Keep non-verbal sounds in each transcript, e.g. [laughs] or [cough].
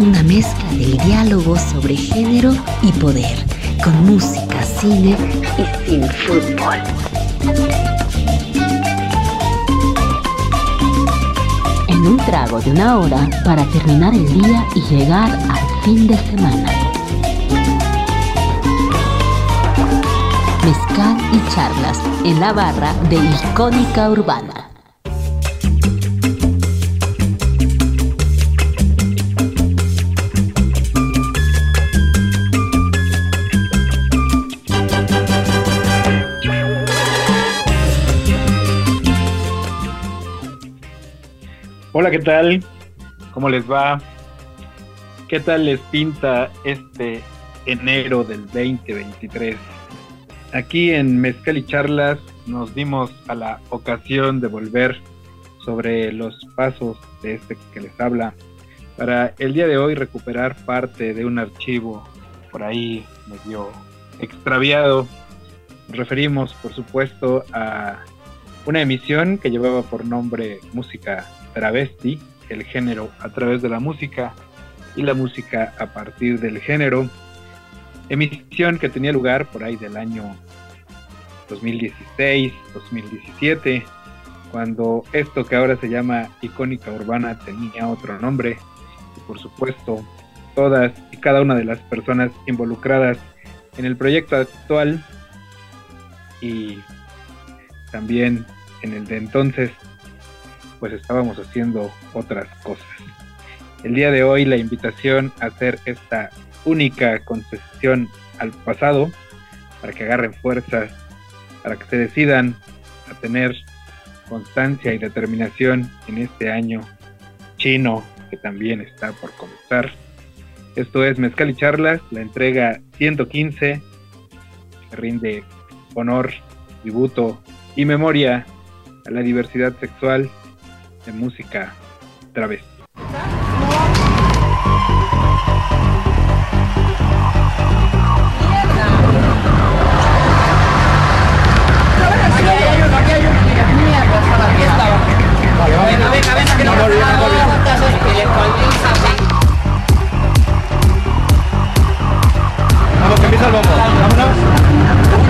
una mezcla del diálogo sobre género y poder, con música, cine y sin fútbol. En un trago de una hora para terminar el día y llegar al fin de semana. Mezcal y charlas en la barra de Icónica Urbana. ¿Qué tal? ¿Cómo les va? ¿Qué tal les pinta este enero del 2023? Aquí en Mezcal y Charlas nos dimos a la ocasión de volver sobre los pasos de este que les habla para el día de hoy recuperar parte de un archivo por ahí medio extraviado. Referimos, por supuesto, a una emisión que llevaba por nombre Música travesti, el género a través de la música y la música a partir del género. Emisión que tenía lugar por ahí del año 2016, 2017, cuando esto que ahora se llama icónica urbana tenía otro nombre y por supuesto todas y cada una de las personas involucradas en el proyecto actual y también en el de entonces pues estábamos haciendo otras cosas. El día de hoy la invitación a hacer esta única concesión al pasado para que agarren fuerzas, para que se decidan a tener constancia y determinación en este año chino que también está por comenzar. Esto es Mezcal y Charlas, la entrega 115, que rinde honor, tributo y memoria a la diversidad sexual de música travesti. Venga, venga, venga, no Vamos, que empieza el. Vámonos.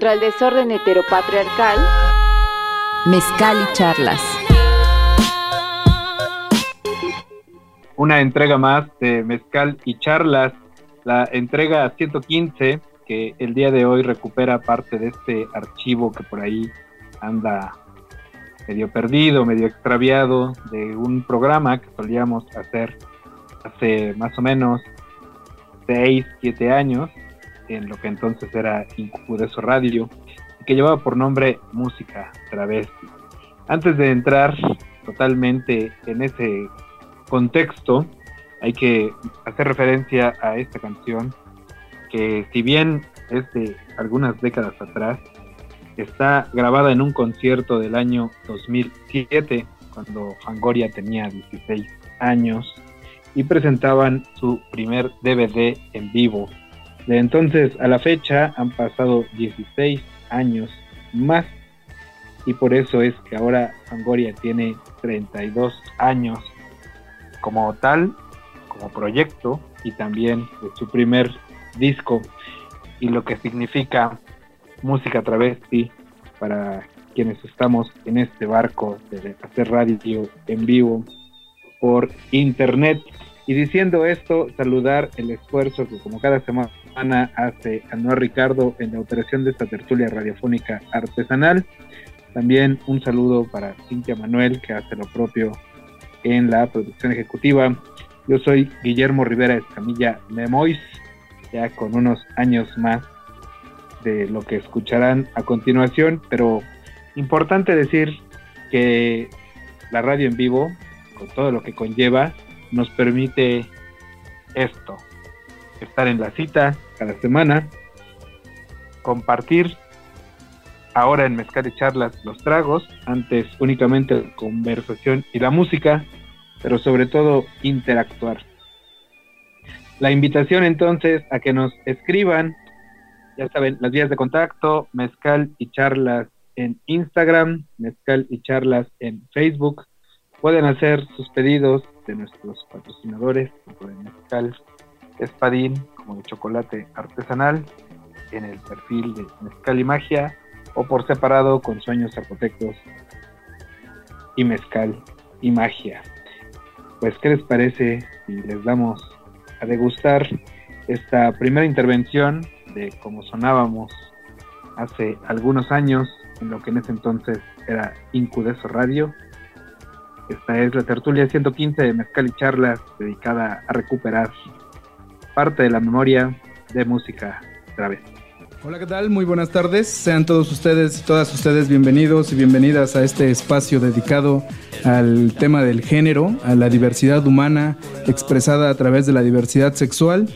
Contra el desorden heteropatriarcal, Mezcal y charlas. Una entrega más de Mezcal y charlas, la entrega 115 que el día de hoy recupera parte de este archivo que por ahí anda medio perdido, medio extraviado de un programa que solíamos hacer hace más o menos 6, 7 años en lo que entonces era Incudeso Radio, que llevaba por nombre Música Travesti. Antes de entrar totalmente en ese contexto, hay que hacer referencia a esta canción, que si bien es de algunas décadas atrás, está grabada en un concierto del año 2007, cuando Fangoria tenía 16 años, y presentaban su primer DVD en vivo de entonces a la fecha han pasado 16 años más y por eso es que ahora Fangoria tiene 32 años como tal, como proyecto y también de su primer disco y lo que significa música travesti para quienes estamos en este barco de hacer radio en vivo por internet. Y diciendo esto, saludar el esfuerzo que como cada semana hace Anuar Ricardo en la operación de esta tertulia radiofónica artesanal. También un saludo para Cintia Manuel, que hace lo propio en la producción ejecutiva. Yo soy Guillermo Rivera Escamilla Memois, ya con unos años más de lo que escucharán a continuación, pero importante decir que la radio en vivo, con todo lo que conlleva, nos permite esto, estar en la cita cada semana, compartir ahora en Mezcal y Charlas los tragos, antes únicamente conversación y la música, pero sobre todo interactuar. La invitación entonces a que nos escriban, ya saben, las vías de contacto, Mezcal y Charlas en Instagram, Mezcal y Charlas en Facebook, Pueden hacer sus pedidos de nuestros patrocinadores, de mezcal espadín como de chocolate artesanal, en el perfil de Mezcal y Magia, o por separado con sueños zapotecos y mezcal y magia. Pues, ¿qué les parece si les damos a degustar esta primera intervención de cómo sonábamos hace algunos años en lo que en ese entonces era Incudeso Radio? Esta es la tertulia 115 de Mezcal y Charlas, dedicada a recuperar parte de la memoria de música vez. Hola, ¿qué tal? Muy buenas tardes. Sean todos ustedes y todas ustedes bienvenidos y bienvenidas a este espacio dedicado al tema del género, a la diversidad humana expresada a través de la diversidad sexual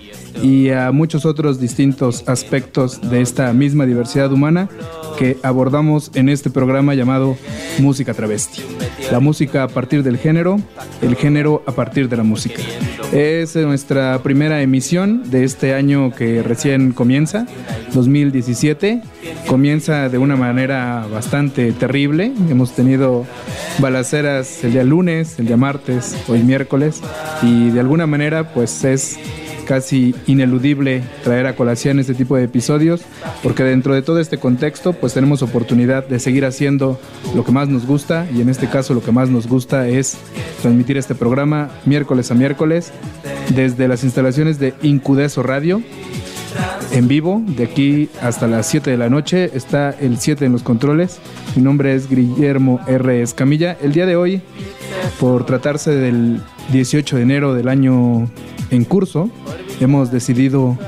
y a muchos otros distintos aspectos de esta misma diversidad humana que abordamos en este programa llamado Música Travesti. La música a partir del género, el género a partir de la música. Es nuestra primera emisión de este año que recién comienza, 2017. Comienza de una manera bastante terrible. Hemos tenido balaceras el día lunes, el día martes, hoy miércoles y de alguna manera pues es casi ineludible traer a colación este tipo de episodios, porque dentro de todo este contexto, pues tenemos oportunidad de seguir haciendo lo que más nos gusta, y en este caso lo que más nos gusta es transmitir este programa miércoles a miércoles desde las instalaciones de Incudeso Radio. En vivo de aquí hasta las 7 de la noche. Está el 7 en los controles. Mi nombre es Guillermo R. Escamilla. El día de hoy, por tratarse del 18 de enero del año en curso, hemos decidido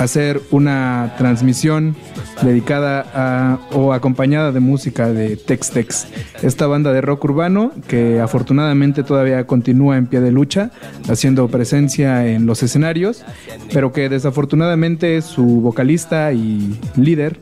hacer una transmisión dedicada a, o acompañada de música de Tex Tex, esta banda de rock urbano que afortunadamente todavía continúa en pie de lucha, haciendo presencia en los escenarios, pero que desafortunadamente su vocalista y líder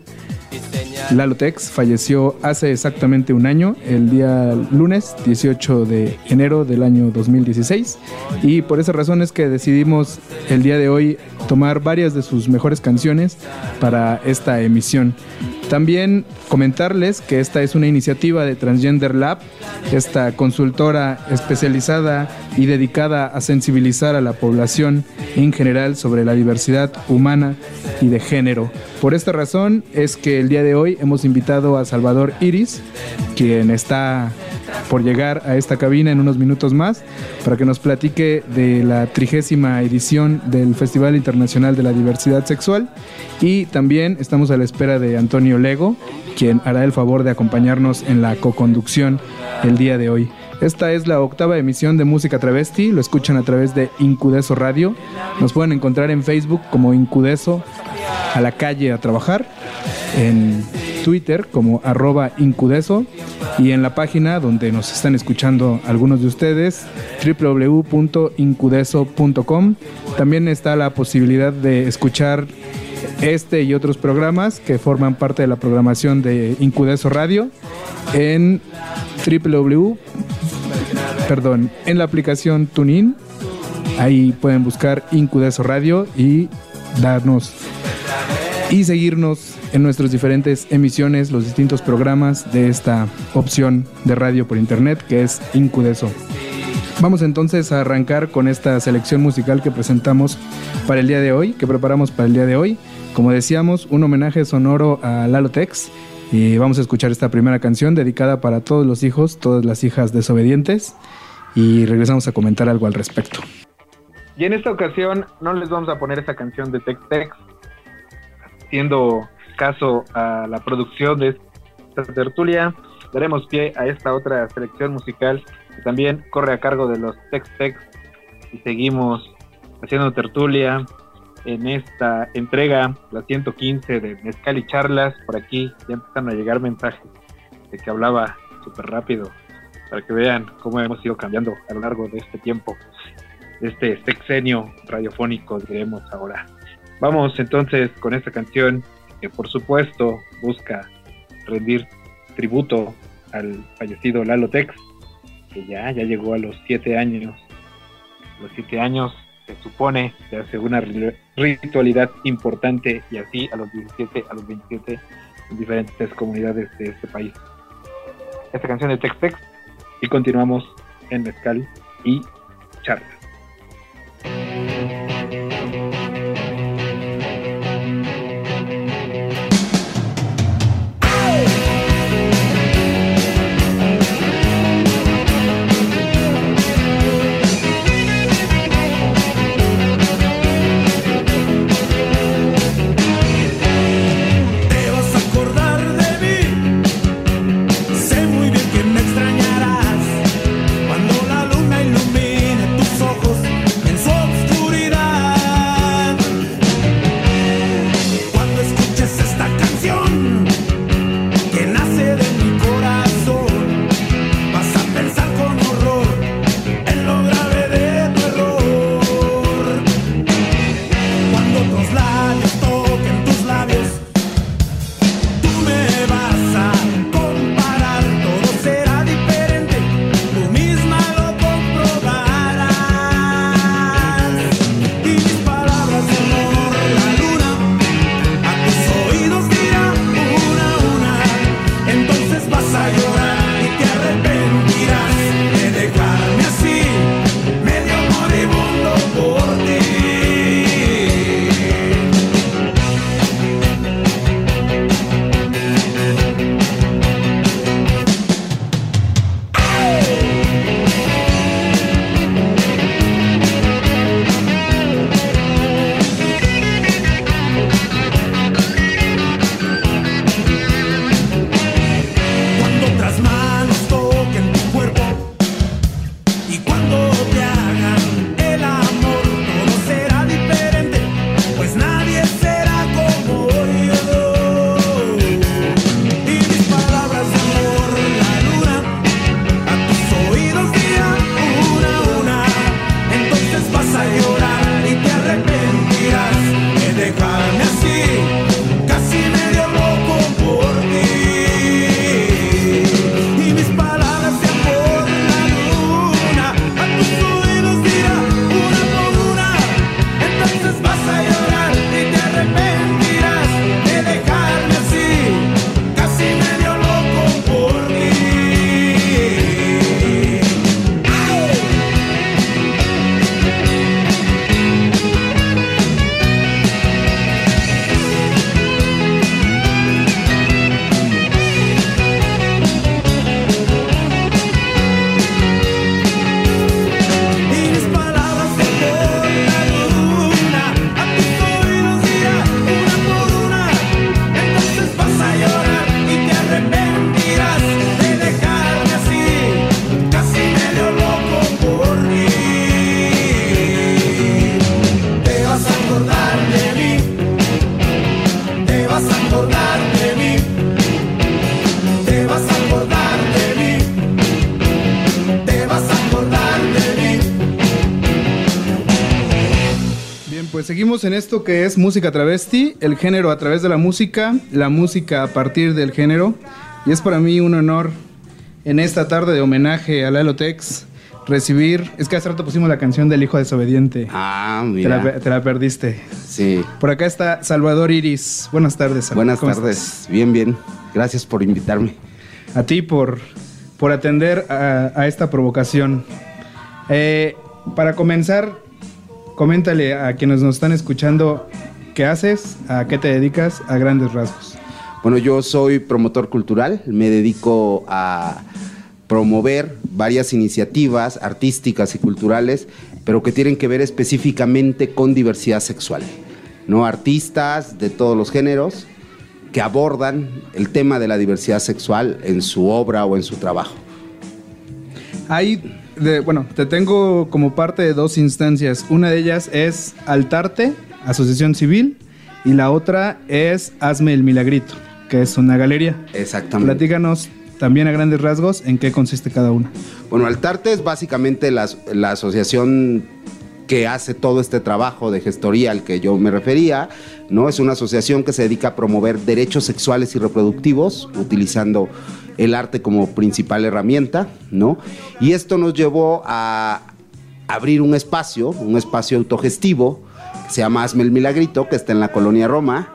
Lalo Tex falleció hace exactamente un año, el día lunes 18 de enero del año 2016. Y por esa razón es que decidimos el día de hoy tomar varias de sus mejores canciones para esta emisión. También comentarles que esta es una iniciativa de Transgender Lab, esta consultora especializada y dedicada a sensibilizar a la población en general sobre la diversidad humana y de género. Por esta razón es que el día de hoy hemos invitado a Salvador Iris, quien está por llegar a esta cabina en unos minutos más, para que nos platique de la trigésima edición del Festival Internacional de la Diversidad Sexual. Y también estamos a la espera de Antonio Lego, quien hará el favor de acompañarnos en la co-conducción el día de hoy. Esta es la octava emisión de Música Travesti, lo escuchan a través de Incudeso Radio. Nos pueden encontrar en Facebook como Incudeso a la calle a trabajar, en Twitter como arroba Incudeso y en la página donde nos están escuchando algunos de ustedes, www.incudeso.com. También está la posibilidad de escuchar este y otros programas que forman parte de la programación de Incudeso Radio en www perdón, en la aplicación TuneIn. Ahí pueden buscar Incudeso Radio y darnos y seguirnos en nuestras diferentes emisiones, los distintos programas de esta opción de radio por internet que es Incudeso. Vamos entonces a arrancar con esta selección musical que presentamos para el día de hoy, que preparamos para el día de hoy. Como decíamos, un homenaje sonoro a Lalo Tex. Y vamos a escuchar esta primera canción dedicada para todos los hijos, todas las hijas desobedientes. Y regresamos a comentar algo al respecto. Y en esta ocasión no les vamos a poner esa canción de Tex Tex, haciendo caso a la producción de esta tertulia, daremos pie a esta otra selección musical que también corre a cargo de los Tex Tex y seguimos haciendo tertulia en esta entrega, la 115 de Mezcal Charlas. Por aquí ya empiezan a llegar mensajes de que hablaba súper rápido para que vean cómo hemos ido cambiando a lo largo de este tiempo, este sexenio radiofónico, diremos ahora. Vamos entonces con esta canción que por supuesto busca rendir tributo al fallecido Lalo Tex, ya, ya llegó a los siete años. Los siete años se supone se hace una ritualidad importante y así a los 17, a los 27 en diferentes comunidades de este país. Esta canción de Tex Tex y continuamos en Mezcal y Charla. En esto que es música travesti, el género a través de la música, la música a partir del género. Y es para mí un honor en esta tarde de homenaje a Lalo Tex recibir. Es que hace rato pusimos la canción del hijo desobediente. Ah, Te mira. la, te la perdiste. Sí. Por acá está Salvador Iris. Buenas tardes. Salvador. Buenas ¿Cómo tardes. Bien, bien. Gracias por invitarme. A ti por, por atender a, a esta provocación. Eh, para comenzar, coméntale a quienes nos están escuchando qué haces, a qué te dedicas a grandes rasgos. Bueno, yo soy promotor cultural, me dedico a promover varias iniciativas artísticas y culturales, pero que tienen que ver específicamente con diversidad sexual. ¿no? Artistas de todos los géneros que abordan el tema de la diversidad sexual en su obra o en su trabajo. Hay, de- bueno, te tengo como parte de dos instancias. Una de ellas es Altarte, Asociación Civil, y la otra es Hazme el Milagrito, que es una galería. Exactamente. Platícanos también a grandes rasgos en qué consiste cada una. Bueno, Altarte es básicamente la, la asociación que hace todo este trabajo de gestoría al que yo me refería, ¿no? Es una asociación que se dedica a promover derechos sexuales y reproductivos, utilizando el arte como principal herramienta, ¿no? Y esto nos llevó a abrir un espacio, un espacio autogestivo, que se llama Hazme el Milagrito, que está en la colonia Roma,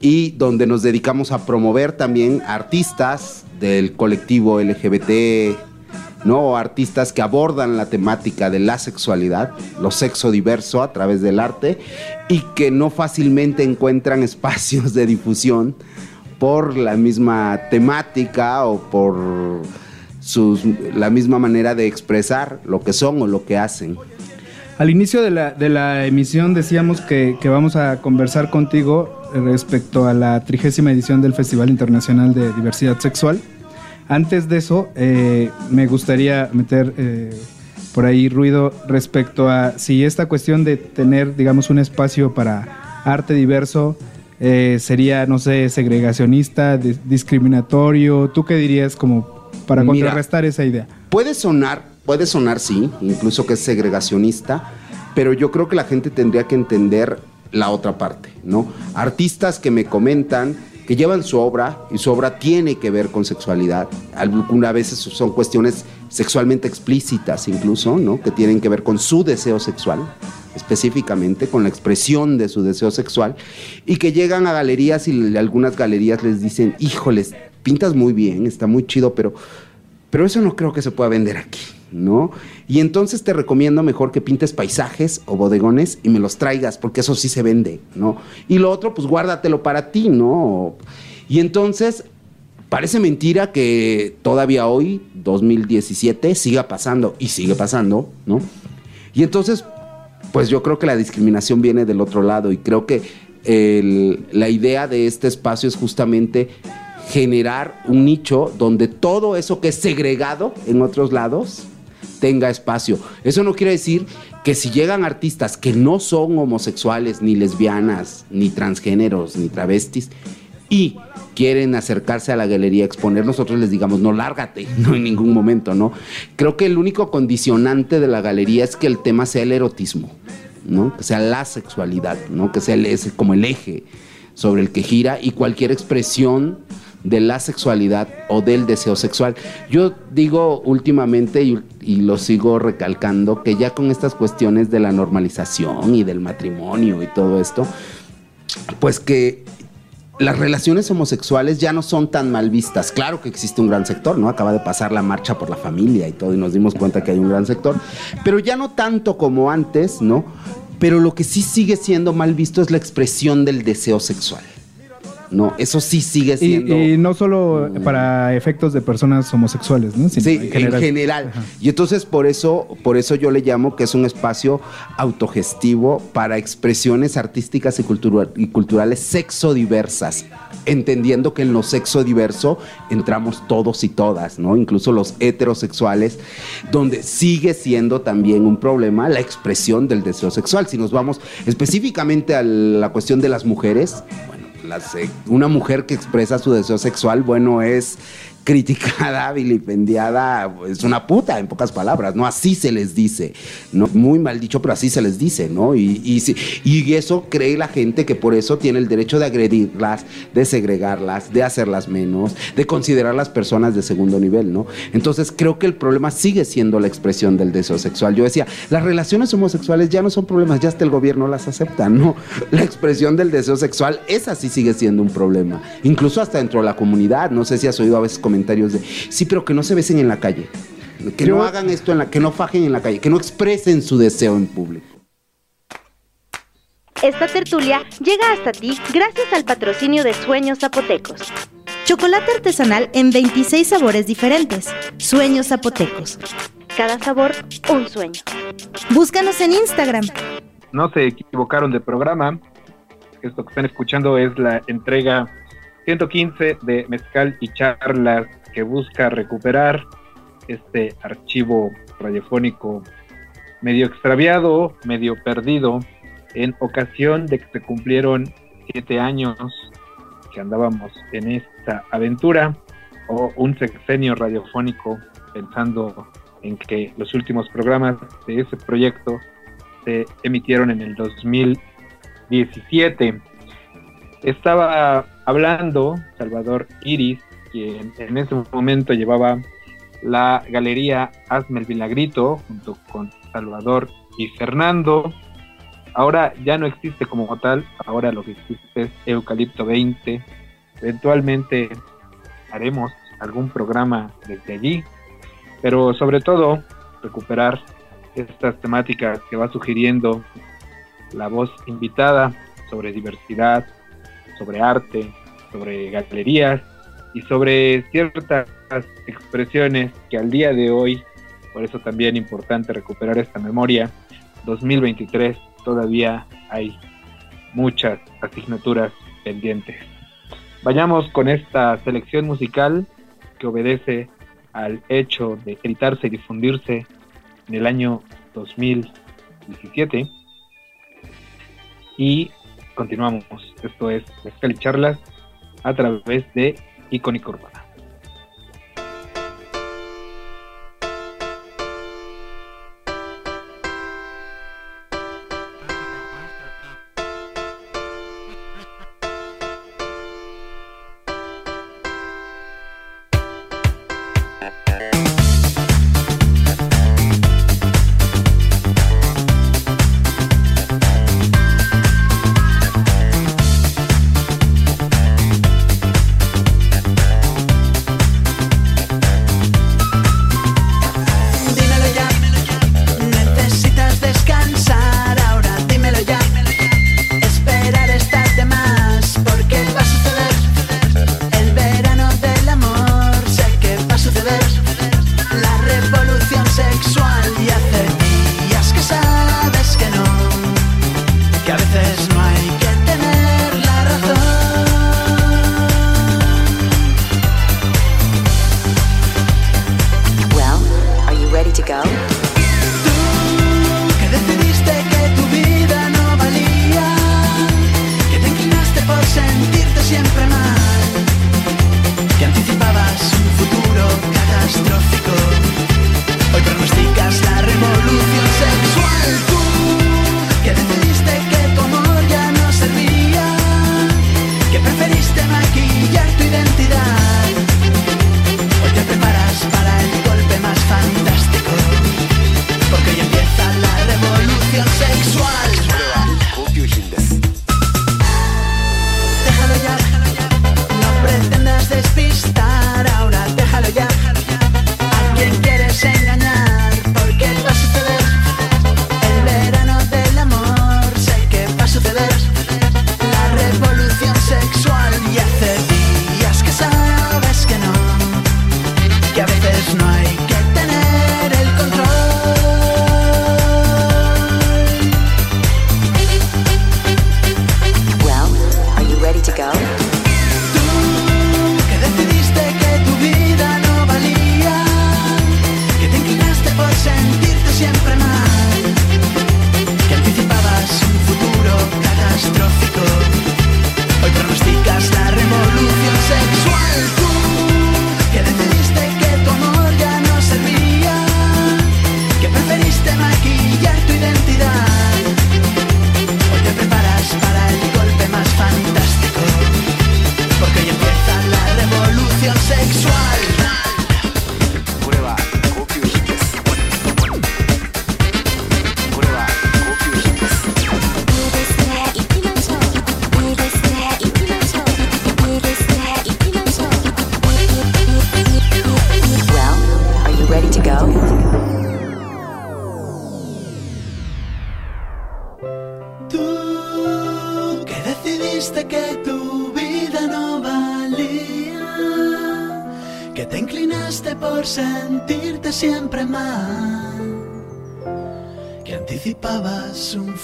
y donde nos dedicamos a promover también artistas del colectivo LGBT, ¿no? Artistas que abordan la temática de la sexualidad, lo sexo diverso a través del arte y que no fácilmente encuentran [laughs] espacios de difusión por la misma temática o por sus, la misma manera de expresar lo que son o lo que hacen. Al inicio de la, emisión decíamos que, que vamos a conversar contigo respecto a la trigésima edición del Festival Internacional de Diversidad Sexual. Antes de eso, eh, me gustaría meter eh, por ahí ruido respecto a si esta cuestión de tener, digamos, un espacio para arte diverso eh, sería, no sé, segregacionista, di- discriminatorio. ¿Tú qué dirías como para Mira. contrarrestar esa idea? Puede sonar, puede sonar sí, incluso que es segregacionista, pero yo creo que la gente tendría que entender la otra parte, ¿no? Artistas que me comentan que llevan su obra y su obra tiene que ver con sexualidad. Algunas veces son cuestiones sexualmente explícitas incluso, ¿no? Que tienen que ver con su deseo sexual, específicamente con la expresión de su deseo sexual, y que llegan a galerías y algunas galerías les dicen, híjoles, pintas muy bien, está muy chido, pero pero eso no creo que se pueda vender aquí, ¿no? Y entonces te recomiendo mejor que pintes paisajes o bodegones y me los traigas, porque eso sí se vende, ¿no? Y lo otro, pues guárdatelo para ti, ¿no? Y entonces, parece mentira que todavía hoy, 2017, siga pasando, y sigue pasando, ¿no? Y entonces, pues yo creo que la discriminación viene del otro lado y creo que la idea de este espacio es justamente generar un nicho donde todo eso que es segregado en otros lados tenga espacio. Eso no quiere decir que si llegan artistas que no son homosexuales, ni lesbianas, ni transgéneros, ni travestis, y quieren acercarse a la galería a exponer, nosotros les digamos, no, lárgate, [laughs] no en ningún momento, ¿no? Creo que el único condicionante de la galería es que el tema sea el erotismo, ¿no? Que sea la sexualidad, ¿no? Que sea el- ese como el eje sobre el que gira y cualquier expresión de la sexualidad o del deseo sexual. Yo digo últimamente y, y lo sigo recalcando que ya con estas cuestiones de la normalización y del matrimonio y todo esto, pues que las relaciones homosexuales ya no son tan mal vistas. Claro que existe un gran sector, ¿no? Acaba de pasar la marcha por la familia y todo, y nos dimos cuenta que hay un gran sector, pero ya no tanto como antes, ¿no? Pero lo que sí sigue siendo mal visto es la expresión del deseo sexual. No, eso sí sigue siendo. y no solo para efectos de personas homosexuales, ¿no? Sino Sí, en general. Y entonces por eso, por eso yo le llamo que es un espacio autogestivo para expresiones artísticas y, cultura- y culturales sexodiversas, entendiendo que en lo sexo diverso entramos todos y todas, ¿no? Incluso los heterosexuales, donde sigue siendo también un problema la expresión del deseo sexual. Si nos vamos específicamente a la cuestión de las mujeres, bueno, una mujer que expresa su deseo sexual, bueno, es criticada, [laughs] vilipendiada, es una puta, en pocas palabras, ¿no? Así se les dice, ¿no? Muy mal dicho, pero así se les dice, ¿no? Y, y, eso cree la gente que por eso tiene el derecho de agredirlas, de segregarlas, de hacerlas menos, de considerarlas personas de segundo nivel, ¿no? Entonces creo que el problema sigue siendo la expresión del deseo sexual. Yo decía, las relaciones homosexuales ya no son problemas, ya hasta el gobierno las acepta, ¿no? La expresión del deseo sexual, esa sí sigue siendo un problema, incluso hasta dentro de la comunidad, no sé si has oído a veces comentarios de, sí, pero que no se besen en la calle, que no hagan esto en la, que no fajen en la calle, que no expresen su deseo en público. Esta tertulia llega hasta ti gracias al patrocinio de Sueños Zapotecos. Chocolate artesanal en 26 sabores diferentes. Sueños Zapotecos. Cada sabor, un sueño. Búscanos en Instagram. No se equivocaron de programa. Esto que están escuchando es la entrega 115 de Mezcal y Charlas que busca recuperar este archivo radiofónico medio extraviado, medio perdido, en ocasión de que se cumplieron siete años que andábamos en esta aventura, o un sexenio radiofónico, pensando en que los últimos programas de ese proyecto se emitieron en el 2017. Estaba hablando Salvador Iris quien en ese momento llevaba la galería Hazme el Vilagrito junto con Salvador y Fernando. Ahora ya no existe como tal, ahora lo que existe es Eucalipto 20. Eventualmente haremos algún programa desde allí, pero sobre todo recuperar estas temáticas que va sugiriendo la voz invitada sobre diversidad, sobre arte, sobre galerías y sobre ciertas expresiones que al día de hoy, por eso también importante recuperar esta memoria, 2023 todavía hay muchas asignaturas pendientes. Vayamos con esta selección musical que obedece al hecho de editarse y difundirse en el año 2017. Y continuamos. Esto es Mezcal a través de Icónico Urbana.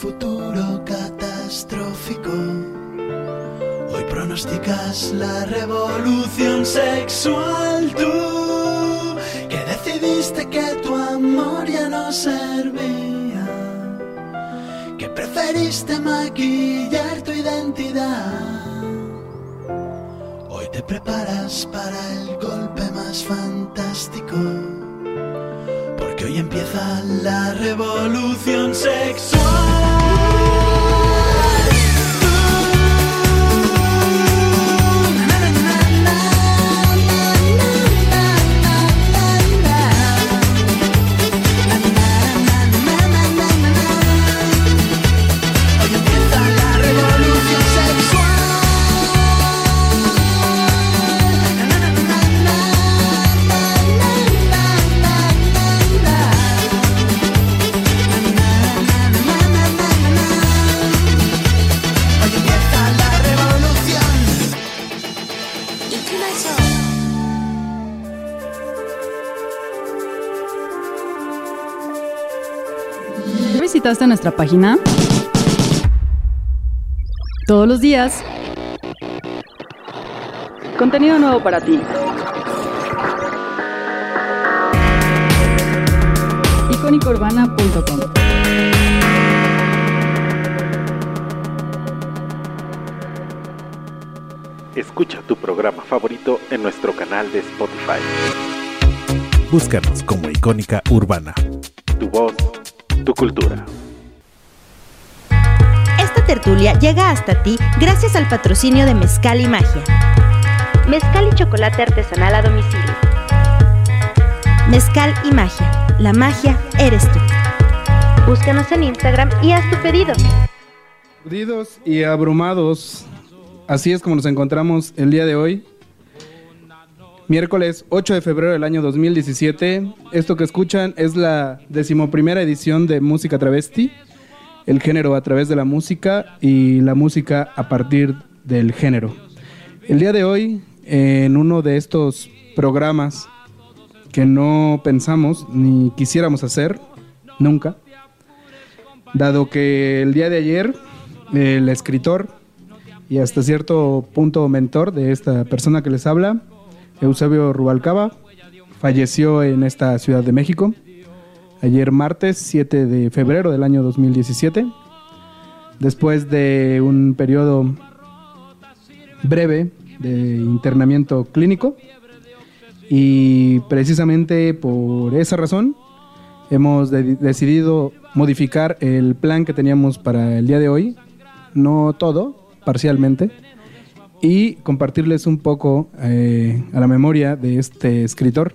Futuro catastrófico. Hoy pronosticas la revolución sexual tú, que decidiste que tu amor ya no servía, que preferiste maquillar tu identidad. Hoy te preparas para el golpe más fantástico, porque hoy empieza la revolución sexual. Visitaste nuestra página? Todos los días. Contenido nuevo para ti. icónicourbana.com Escucha tu programa favorito en nuestro canal de Spotify. Búscanos como Icónica Urbana. Tu voz, tu cultura. Esta tertulia llega hasta ti gracias al patrocinio de Mezcal y Magia. Mezcal y chocolate artesanal a domicilio. Mezcal y Magia. La magia eres tú. Búscanos en Instagram y haz tu pedido. Perdidos y abrumados. Así es como nos encontramos el día de hoy. Miércoles 8 de febrero del año 2017. Esto que escuchan es la decimoprimera edición de Música Travesti. El género a través de la música y la música a partir del género. El día de hoy, en uno de estos programas que no pensamos ni quisiéramos hacer nunca, dado que el día de ayer el escritor y hasta cierto punto mentor de esta persona que les habla, Eusebio Rubalcaba, falleció en esta Ciudad de México ayer martes 7 de febrero del año 2017, después de un periodo breve de internamiento clínico y precisamente por esa razón hemos de- decidido modificar el plan que teníamos para el día de hoy, no todo, parcialmente, y compartirles un poco eh, a la memoria de este escritor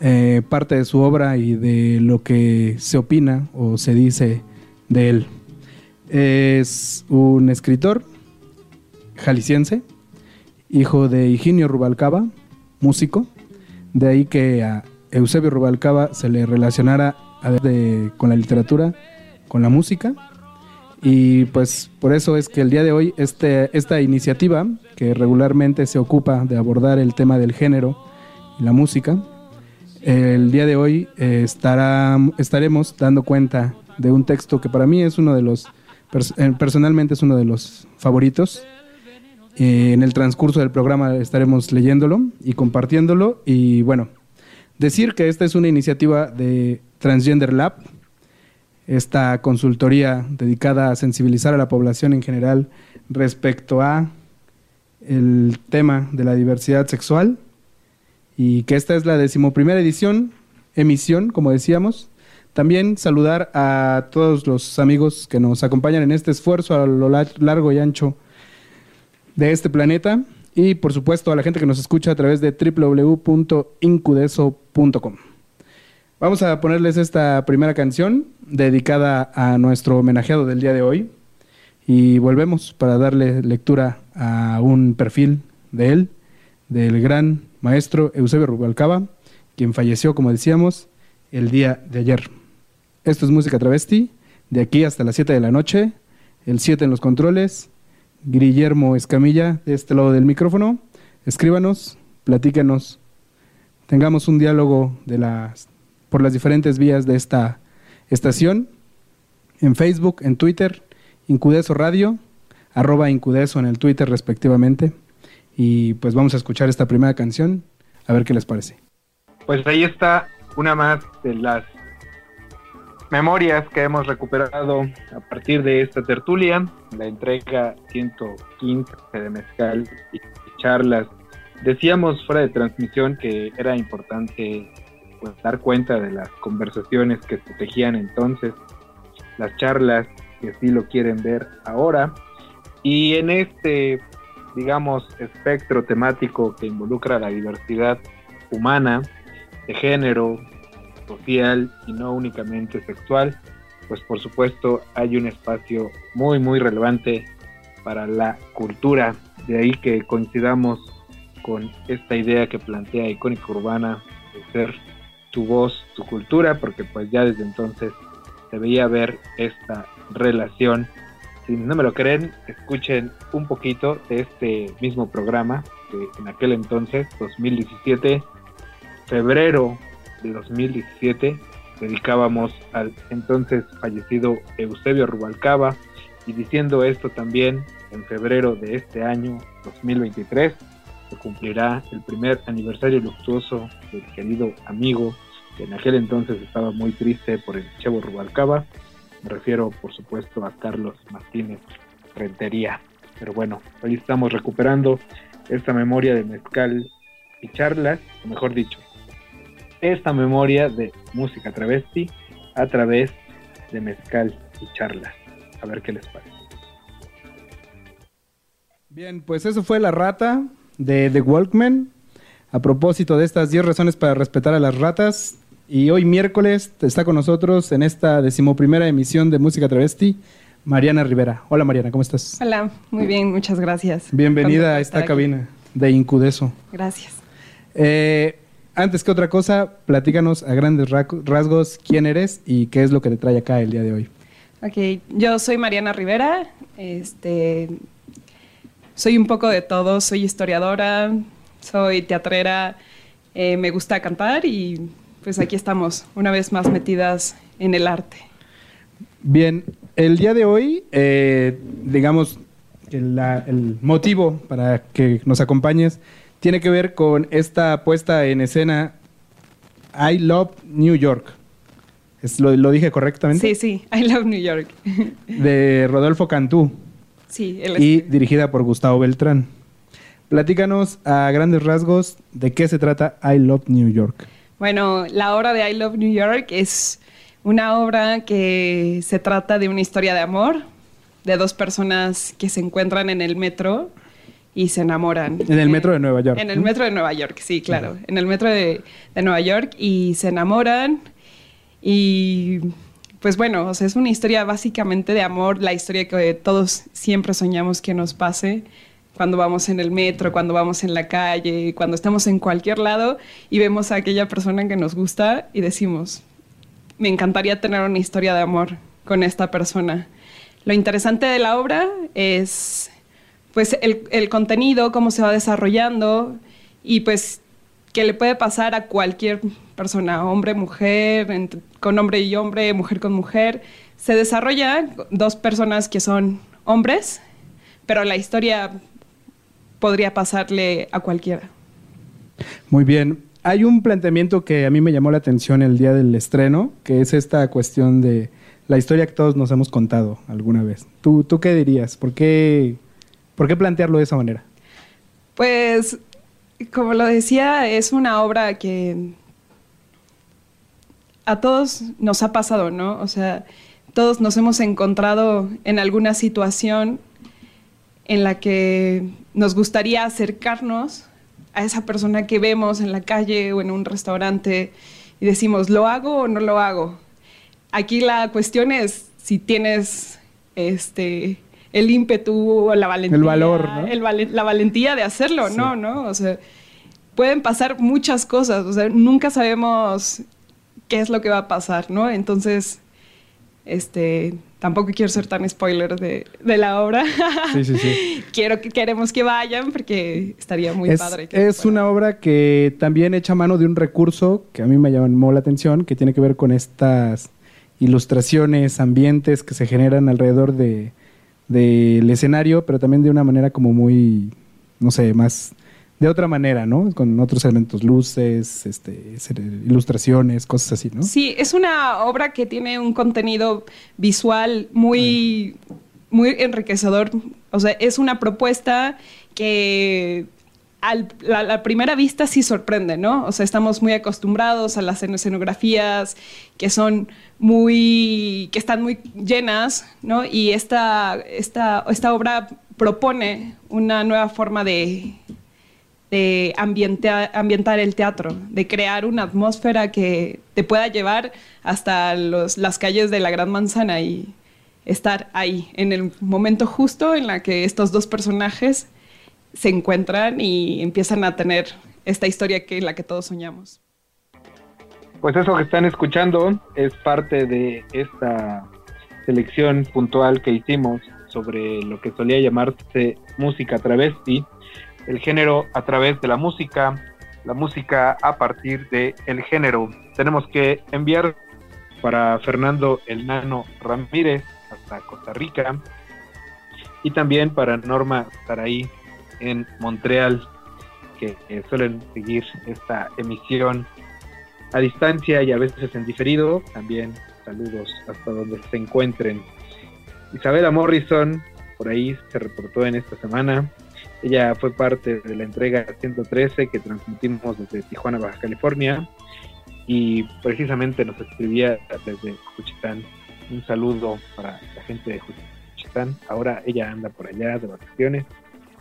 eh, parte de su obra y de lo que se opina o se dice de él. Es un escritor jalisciense, hijo de Higinio Rubalcaba, músico, de ahí que a Eusebio Rubalcaba se le relacionara con la literatura, con la música, y pues por eso es que el día de hoy este, esta iniciativa, que regularmente se ocupa de abordar el tema del género y la música, el día de hoy eh, estaremos dando cuenta de un texto que para mí es uno de los, eh, personalmente es uno de los favoritos. En el transcurso del programa estaremos leyéndolo y compartiéndolo. Y bueno, decir que esta es una iniciativa de Transgender Lab, esta consultoría dedicada a sensibilizar a la población en general respecto a el tema de la diversidad sexual y que esta es la decimoprimera edición, emisión, como decíamos. También saludar a todos los amigos que nos acompañan en este esfuerzo a lo la- largo y ancho de este planeta y por supuesto a la gente que nos escucha a través de www.incudeso.com. Vamos a ponerles esta primera canción dedicada a nuestro homenajeado del día de hoy y volvemos para darle lectura a un perfil de él, del gran maestro Eusebio Rubalcaba, quien falleció, como decíamos, el día de ayer. Esto es música travesti, de aquí hasta las 7 de la noche, el 7 en los controles, Guillermo Escamilla, de este lado del micrófono. Escríbanos, platíquenos, tengamos un diálogo de las, por las diferentes vías de esta estación, en Facebook, en Twitter, Incudeso Radio, arroba Incudeso en el Twitter respectivamente. Y pues vamos a escuchar esta primera canción, a ver qué les parece. Pues ahí está una más de las memorias que hemos recuperado a partir de esta tertulia, la entrega 115 de Mezcal y charlas. Decíamos fuera de transmisión que era importante pues, dar cuenta de las conversaciones que se tejían entonces, las charlas que sí lo quieren ver ahora. Y en este, digamos, espectro temático que involucra la diversidad humana, de género, social y no únicamente sexual, pues por supuesto hay un espacio muy muy relevante para la cultura. De ahí que coincidamos con esta idea que plantea Icónica Urbana de ser tu voz, tu cultura, porque pues ya desde entonces se veía ver esta relación. Si no me lo creen, escuchen un poquito de este mismo programa que en aquel entonces, 2017, febrero de 2017 dedicábamos al entonces fallecido Eusebio Rubalcaba y diciendo esto también en febrero de este año 2023 se cumplirá el primer aniversario luctuoso del querido amigo que en aquel entonces estaba muy triste por el Chevo Rubalcaba me refiero por supuesto a Carlos Martínez Rentería pero bueno hoy estamos recuperando esta memoria de mezcal y charlas o mejor dicho esta memoria de música travesti a través de mezcal y charlas. A ver qué les parece. Bien, pues eso fue La Rata de The Walkman. A propósito de estas 10 razones para respetar a las ratas. Y hoy miércoles está con nosotros en esta decimoprimera emisión de Música Travesti, Mariana Rivera. Hola Mariana, ¿cómo estás? Hola, muy bien, muchas gracias. Bienvenida a esta cabina de Incudeso. Gracias. Eh, antes que otra cosa, platícanos a grandes rasgos quién eres y qué es lo que te trae acá el día de hoy. Ok, yo soy Mariana Rivera, este, soy un poco de todo, soy historiadora, soy teatrera, eh, me gusta cantar y pues aquí estamos, una vez más metidas en el arte. Bien, el día de hoy, eh, digamos, el, el motivo para que nos acompañes tiene que ver con esta puesta en escena I Love New York. lo, dije correctamente? Sí, sí, I Love New York. [laughs] de Rodolfo Cantú. Sí, él Y dirigida por Gustavo Beltrán. Platícanos a grandes rasgos de qué se trata I Love New York. Bueno, la obra de I Love New York es una obra que se trata de una historia de amor de dos personas que se encuentran en el metro y se enamoran. En el metro de Nueva York. En el metro de Nueva York, sí, claro. En el metro de, Nueva York y se enamoran y pues bueno, o sea, es una historia básicamente de amor, la historia que todos siempre soñamos que nos pase cuando vamos en el metro, cuando vamos en la calle, cuando estamos en cualquier lado y vemos a aquella persona que nos gusta y decimos, me encantaría tener una historia de amor con esta persona. Lo interesante de la obra es pues el, contenido, cómo se va desarrollando y pues que le puede pasar a cualquier persona, hombre, mujer, con hombre y hombre, mujer con mujer. Se desarrolla dos personas que son hombres, pero la historia podría pasarle a cualquiera. Muy bien. Hay un planteamiento que a mí me llamó la atención el día del estreno, que es esta cuestión de la historia que todos nos hemos contado alguna vez. ¿Tú, tú qué dirías? ¿Por qué ¿Por qué plantearlo de esa manera? Pues, como lo decía, es una obra que a todos nos ha pasado, ¿no? O sea, todos nos hemos encontrado en alguna situación en la que nos gustaría acercarnos a esa persona que vemos en la calle o en un restaurante y decimos, ¿lo hago o no lo hago? Aquí la cuestión es si tienes este el ímpetu, la valentía. El valor, ¿no? la valentía de hacerlo, ¿no? ¿no? O sea, pueden pasar muchas cosas, o sea, nunca sabemos qué es lo que va a pasar, ¿no? Entonces, Este, tampoco quiero ser tan spoiler de, de la obra. Sí, sí, sí. [laughs] quiero que queremos que vayan porque estaría muy es, padre. que es una obra que también echa mano de un recurso que a mí me llamó la atención, que tiene que ver con estas ilustraciones, ambientes que se generan alrededor de del escenario, pero también de una manera como muy, no sé, más de otra manera, ¿no? Con otros elementos, luces, este, ser- ilustraciones, cosas así, ¿no? Sí, es una obra que tiene un contenido visual muy, muy enriquecedor. O sea, es una propuesta que al- la, la primera vista sí sorprende, ¿no? O sea, estamos muy acostumbrados a las escenografías que son muy, que están muy llenas, ¿no? Y esta, esta, esta obra propone una nueva forma de, de ambientar, el teatro, de crear una atmósfera que te pueda llevar hasta las calles de la Gran Manzana y estar ahí, en el momento justo en la que estos dos personajes se encuentran y empiezan a tener esta historia que la que todos soñamos. Pues eso que están escuchando es parte de esta selección puntual que hicimos sobre lo que solía llamarse música travesti, el género a través de la música, la música a partir de el género. Tenemos que enviar para Fernando El Nano Ramírez hasta Costa Rica y también para Norma Saraí en Montreal, que, suelen seguir esta emisión a distancia y a veces en diferido. También saludos hasta donde se encuentren. Isabela Morrison, por ahí se reportó en esta semana. Ella fue parte de la entrega 113 que transmitimos desde Tijuana, Baja California. Y precisamente nos escribía desde Juchitán. Un saludo para la gente de Juchitán. Ahora ella anda por allá de vacaciones.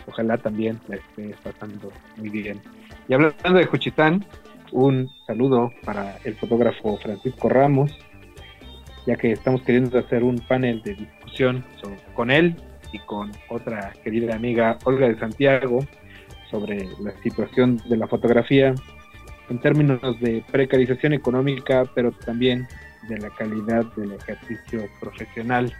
Ojalá también la esté pasando muy bien. Y hablando de Juchitán, un saludo para el fotógrafo Francisco Ramos, ya que estamos queriendo hacer un panel de discusión con él y con otra querida amiga Olga de Santiago sobre la situación de la fotografía en términos de precarización económica, pero también de la calidad del ejercicio profesional.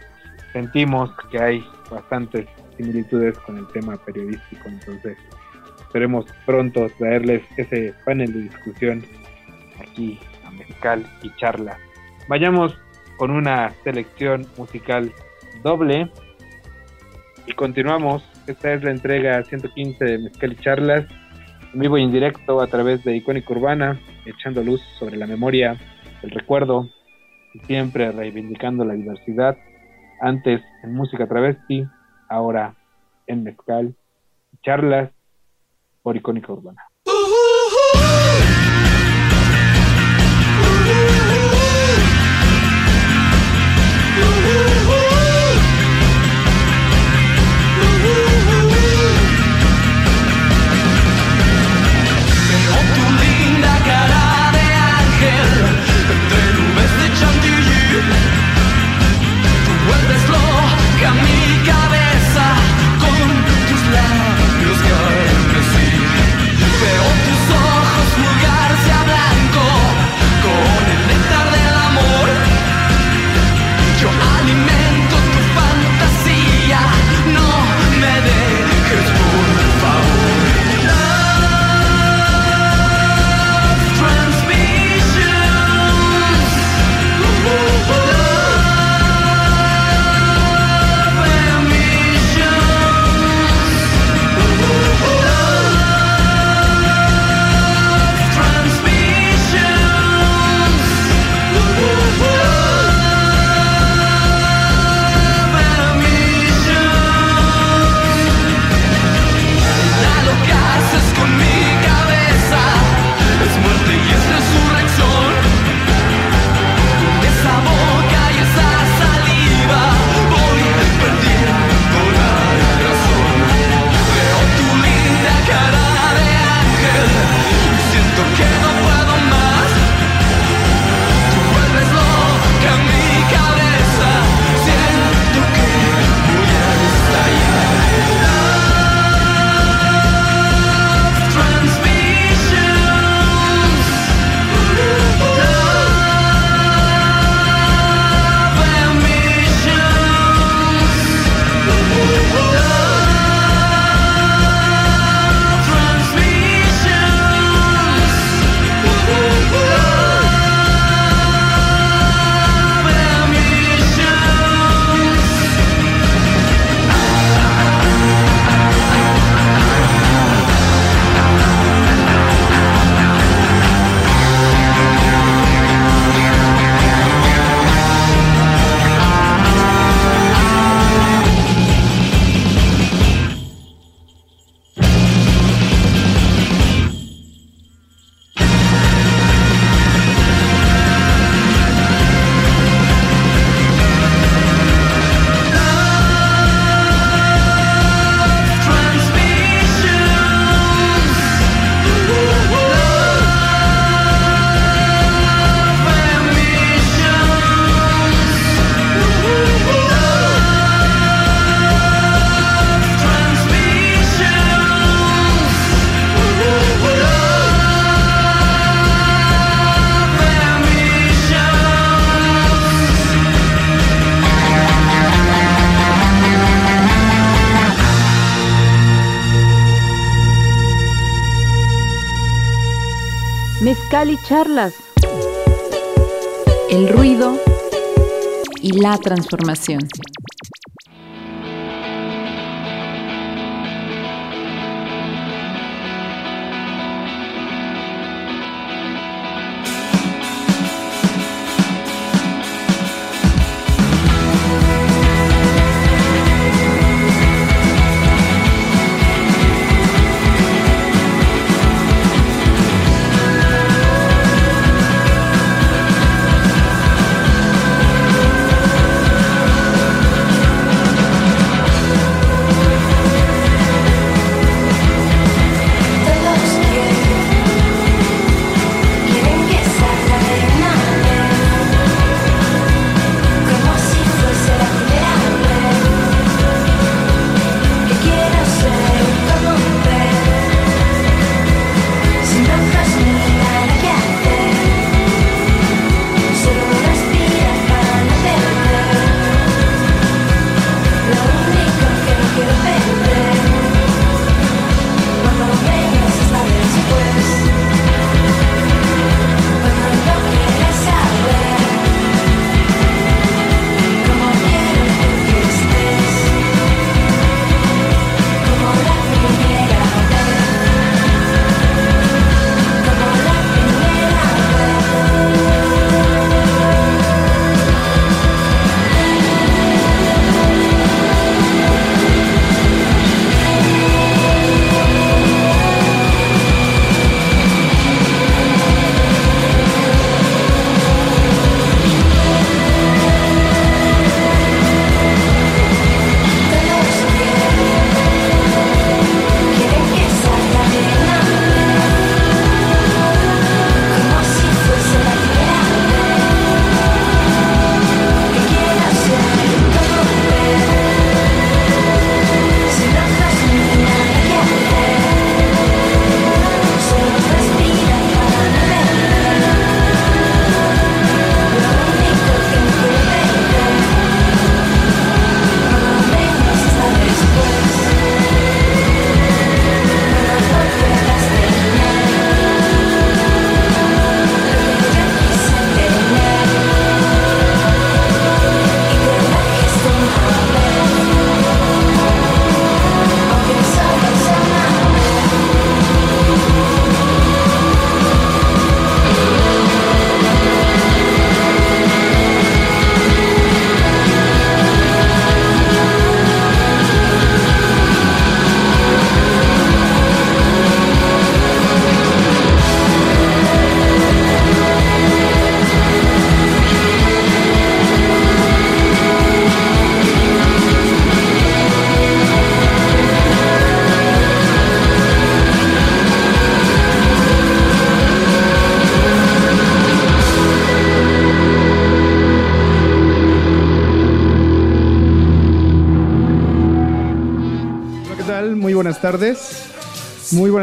Sentimos que hay bastantes similitudes con el tema periodístico, entonces esperemos pronto traerles ese panel de discusión aquí a Mezcal y Charla. Vayamos con una selección musical doble y continuamos. Esta es la entrega 115 de Mezcal y Charlas, en vivo y en directo a través de Icónica Urbana, echando luz sobre la memoria, el recuerdo y siempre reivindicando la diversidad. Antes en música travesti, ahora en Mezcal y Charlas por Icónica Urbana. Charlas. El ruido y la transformación.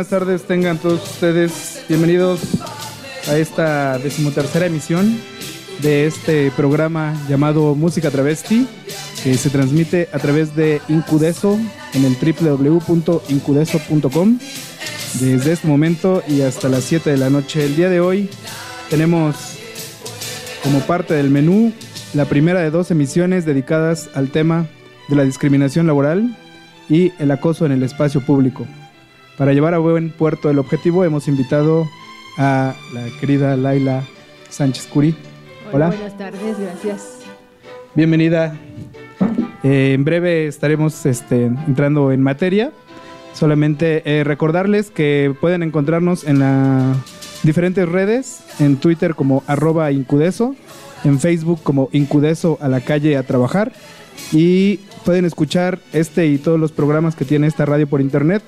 Buenas tardes, tengan todos ustedes bienvenidos a esta decimotercera emisión de este programa llamado Música Travesti, que se transmite a través de Incudeso en el www.incudeso.com desde este momento y hasta las 7 de la noche. El día de hoy tenemos como parte del menú la primera de dos emisiones dedicadas al tema de la discriminación laboral y el acoso en el espacio público. Para llevar a buen puerto el objetivo hemos invitado a la querida Laila Sánchez Curi. Hola. Buenas tardes, gracias. Bienvenida. Eh, en breve estaremos este, entrando en materia. Solamente eh, recordarles que pueden encontrarnos en las diferentes redes, en Twitter como arroba incudeso, en Facebook como incudeso a la calle a trabajar y Pueden escuchar este y todos los programas que tiene esta radio por internet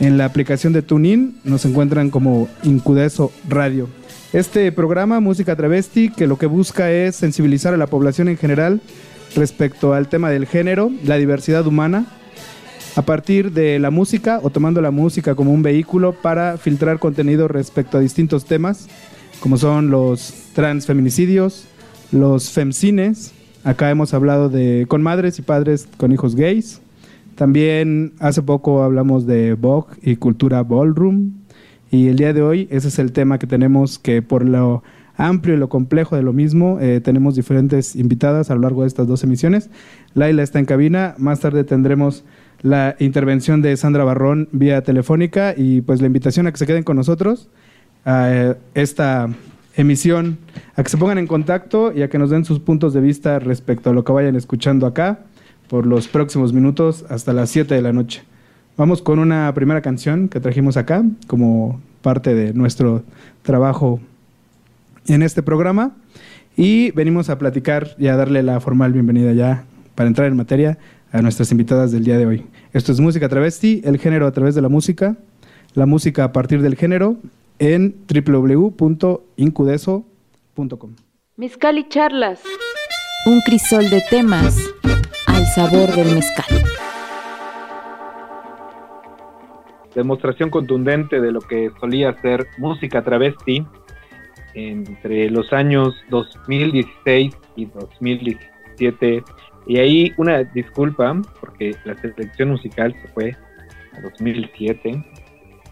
en la aplicación de TuneIn. Nos encuentran como Incudeso Radio. Este programa, Música Travesti, que lo que busca es sensibilizar a la población en general respecto al tema del género, la diversidad humana, a partir de la música o tomando la música como un vehículo para filtrar contenido respecto a distintos temas, como son los transfeminicidios, los femcines, Acá hemos hablado de con madres y padres con hijos gays. También hace poco hablamos de Vogue y cultura ballroom. Y el día de hoy ese es el tema que tenemos que por lo amplio y lo complejo de lo mismo, eh, tenemos diferentes invitadas a lo largo de estas dos emisiones. Laila está en cabina, más tarde tendremos la intervención de Sandra Barrón vía telefónica y pues la invitación a que se queden con nosotros a eh, esta emisión, a que se pongan en contacto y a que nos den sus puntos de vista respecto a lo que vayan escuchando acá por los próximos minutos hasta las 7 de la noche. Vamos con una primera canción que trajimos acá como parte de nuestro trabajo en este programa y venimos a platicar y a darle la formal bienvenida ya para entrar en materia a nuestras invitadas del día de hoy. Esto es Música Travesti, el género a través de la música, la música a partir del género en www.incudeso.com. Mezcal y charlas. Un crisol de temas al sabor del mezcal. Demostración contundente de lo que solía ser música travesti entre los años 2016 y 2017. Y ahí una disculpa, porque la selección musical se fue a 2007,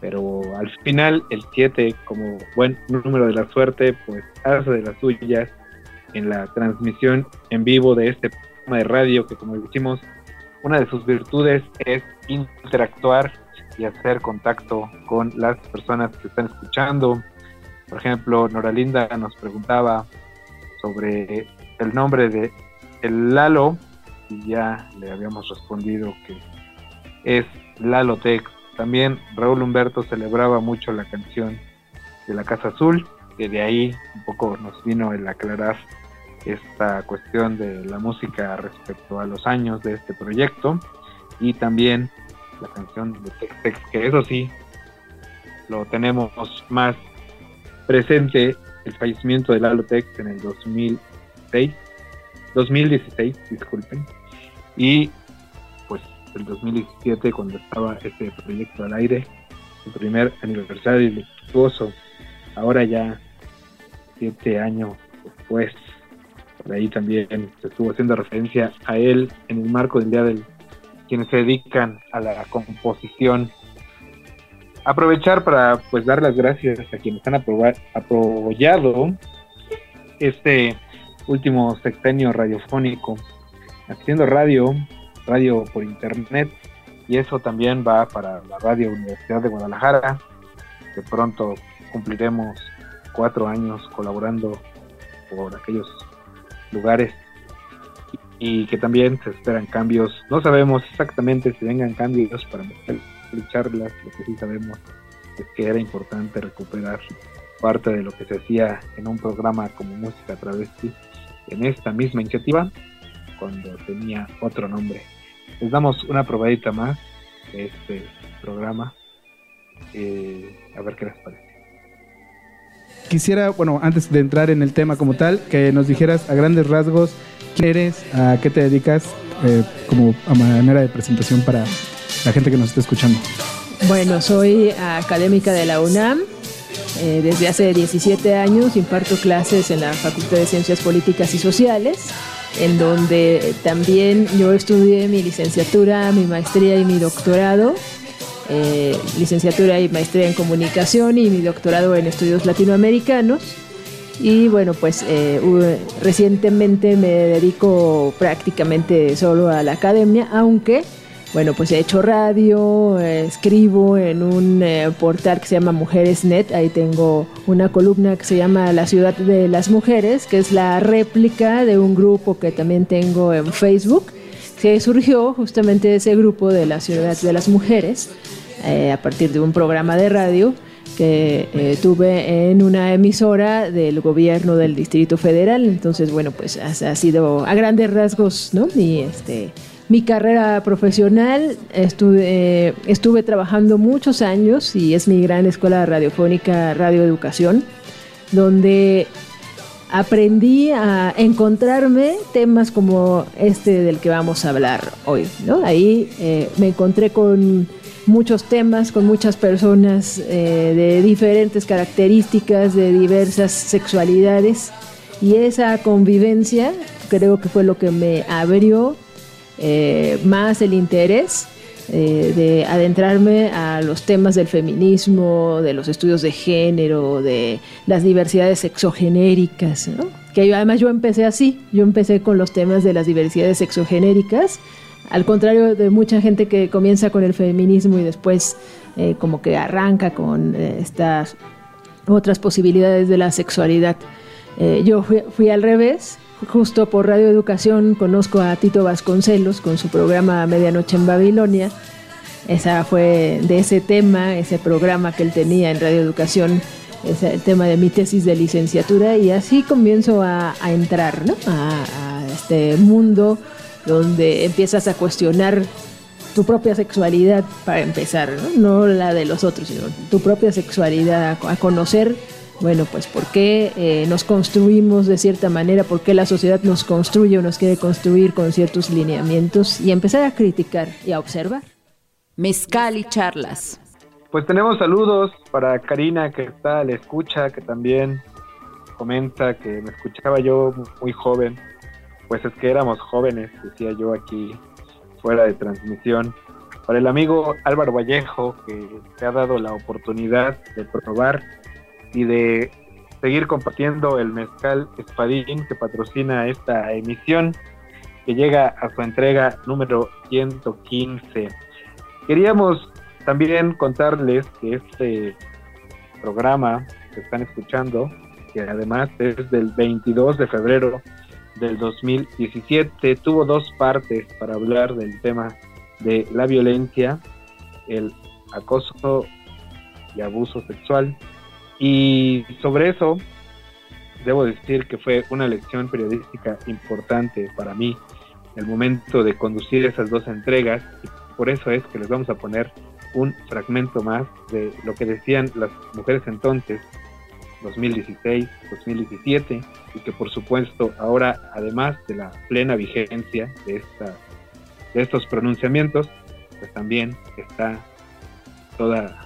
pero al final el 7, como buen número de la suerte, pues hace de las suyas en la transmisión en vivo de este programa de radio, que como decimos, una de sus virtudes es interactuar y hacer contacto con las personas que están escuchando, por ejemplo, Noralinda nos preguntaba sobre el nombre de el Lalo y ya le habíamos respondido que es Lalo Tex. También Raúl Humberto celebraba mucho la canción de la Casa Azul, que de ahí un poco nos vino el aclarar esta cuestión de la música respecto a los años de este proyecto y también la canción de Tex Tex, que eso sí lo tenemos más presente el fallecimiento de Lalo Tex en el 2006, 2016, disculpen, y pues el 2017 cuando estaba este proyecto al aire, el primer aniversario luctuoso, ahora ya siete años después, por ahí también estuvo haciendo referencia a él en el marco del Día del quienes se dedican a la composición. Aprovechar para pues dar las gracias a quienes han apoyado este último sexenio radiofónico haciendo radio, radio por internet y eso también va para la Radio Universidad de Guadalajara. Que pronto cumpliremos cuatro años colaborando por aquellos lugares y que también se esperan cambios. No sabemos exactamente si vengan cambios para charlas, lo que sí sabemos es que era importante recuperar parte de lo que se hacía en un programa como Música Travesti en esta misma iniciativa cuando tenía otro nombre. Les damos una probadita más de este programa. Eh, a ver qué les parece. Quisiera, bueno, antes de entrar en el tema como tal, que nos dijeras a grandes rasgos quién eres, a qué te dedicas, eh, como a manera de presentación para la gente que nos está escuchando? Bueno, soy académica de la UNAM. Eh, desde hace 17 años imparto clases en la Facultad de Ciencias Políticas y Sociales, en donde también yo estudié mi licenciatura, mi maestría y mi doctorado. Eh, licenciatura y maestría en comunicación y mi doctorado en estudios latinoamericanos. Y bueno, pues eh, recientemente me dedico prácticamente solo a la academia, aunque bueno, pues he hecho radio, escribo en un eh, portal que se llama Mujeres.net, ahí tengo una columna que se llama La ciudad de las mujeres, que es la réplica de un grupo que también tengo en Facebook, surgió justamente ese grupo de la ciudad de las mujeres, eh, a partir de un programa de radio que eh, tuve en una emisora del gobierno del Distrito Federal. Entonces, bueno, pues ha, ha sido a grandes rasgos, ¿no? Y este mi carrera profesional estuve, estuve trabajando muchos años y es mi gran escuela radiofónica Radio Educación, donde aprendí a encontrarme temas como este del que vamos a hablar hoy. Ahí eh, me encontré con muchos temas, con muchas personas eh, de diferentes características, de diversas sexualidades y esa convivencia creo que fue lo que me abrió eh, más el interés eh, de adentrarme a los temas del feminismo, de los estudios de género, de las diversidades sexogenéricas, ¿no? que además yo empecé así, yo empecé con los temas de las diversidades sexogenéricas, al contrario de mucha gente que comienza con el feminismo y después eh, como que arranca con eh, estas otras posibilidades de la sexualidad. yo fui al revés, justo por Radio Educación conozco a Tito Vasconcelos con su programa Medianoche en Babilonia. Esa fue de ese tema, ese programa que él tenía en Radio Educación, es el tema de mi tesis de licenciatura y así comienzo a, entrar a, este mundo donde empiezas a cuestionar tu propia sexualidad para empezar, ¿no? no la de los otros, sino tu propia sexualidad, a conocer bueno, pues por qué eh, nos construimos de cierta manera, por qué la sociedad nos construye o nos quiere construir con ciertos lineamientos y empezar a criticar y a observar. Mezcal y charlas. Pues tenemos saludos para Karina que está a la escucha, que también comenta que me escuchaba yo muy joven. Pues es que éramos jóvenes, decía yo aquí fuera de transmisión. Para el amigo Álvaro Vallejo, que te ha dado la oportunidad de probar y de seguir compartiendo el mezcal espadín que patrocina esta emisión que llega a su entrega número 115. Queríamos también contarles que este programa que están escuchando, que además es del 22 de febrero del 2017, tuvo dos partes para hablar del tema de la violencia, el acoso y abuso sexual y sobre eso, debo decir que fue una lección periodística importante para mí el momento de conducir esas dos entregas. Y por eso es que les vamos a poner un fragmento más de lo que decían las mujeres entonces, 2016, 2017, y que por supuesto ahora, además de la plena vigencia de, esta, de estos pronunciamientos, pues también está toda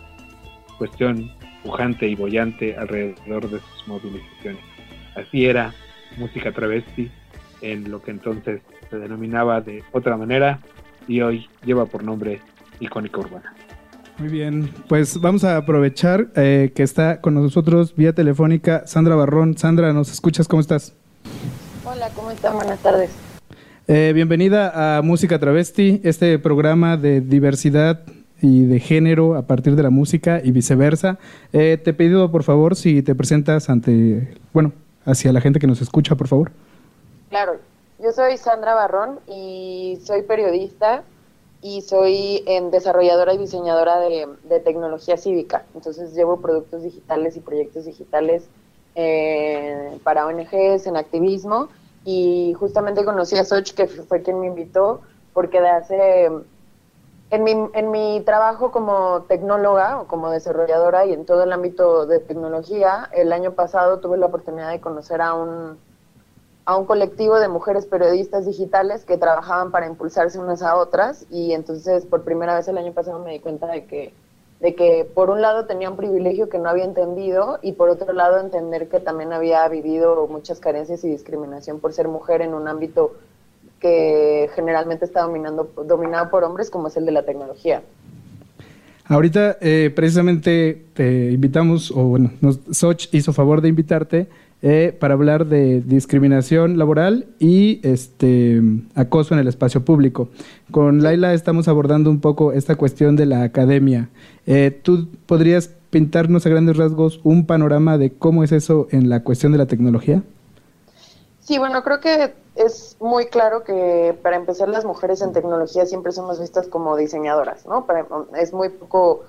cuestión pujante y bollante alrededor de sus movilizaciones. Así era música travesti en lo que entonces se denominaba de otra manera y hoy lleva por nombre Icónica Urbana. Muy bien, pues vamos a aprovechar eh, que está con nosotros vía telefónica Sandra Barrón. Sandra, ¿nos escuchas? ¿Cómo estás? Hola, ¿cómo están? Buenas tardes. Eh, bienvenida a Música Travesti, este programa de diversidad y de género a partir de la música y viceversa. Eh, te he pedido, por favor, si te presentas ante, bueno, hacia la gente que nos escucha, por favor. Claro, yo soy Sandra Barrón y soy periodista y soy em, desarrolladora y diseñadora de, tecnología cívica. Entonces llevo productos digitales y proyectos digitales eh, para ONGs en activismo y justamente conocí a Soch, que fue quien me invitó, porque de hace en mi, en mi trabajo como tecnóloga o como desarrolladora y en todo el ámbito de tecnología, el año pasado tuve la oportunidad de conocer a un, a un colectivo de mujeres periodistas digitales que trabajaban para impulsarse unas a otras y entonces por primera vez el año pasado me di cuenta de que, de que por un lado tenía un privilegio que no había entendido y por otro lado entender que también había vivido muchas carencias y discriminación por ser mujer en un ámbito que generalmente está dominando, dominado por hombres, como es el de la tecnología. Ahorita eh, precisamente te invitamos, o bueno, nos, Soch hizo favor de invitarte eh, para hablar de discriminación laboral y este acoso en el espacio público. Con Laila estamos abordando un poco esta cuestión de la academia. Eh, ¿Tú podrías pintarnos a grandes rasgos un panorama de cómo es eso en la cuestión de la tecnología? Sí, bueno, creo que es muy claro que para empezar las mujeres en tecnología siempre somos vistas como diseñadoras, ¿no? es muy poco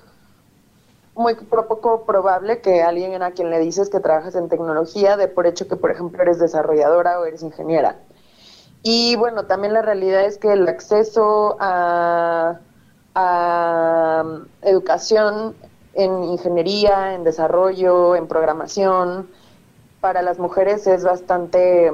muy poco probable que alguien a quien le dices que trabajas en tecnología de por hecho que por ejemplo eres desarrolladora o eres ingeniera. Y bueno, también la realidad es que el acceso a, a educación en ingeniería, en desarrollo, en programación, para las mujeres es bastante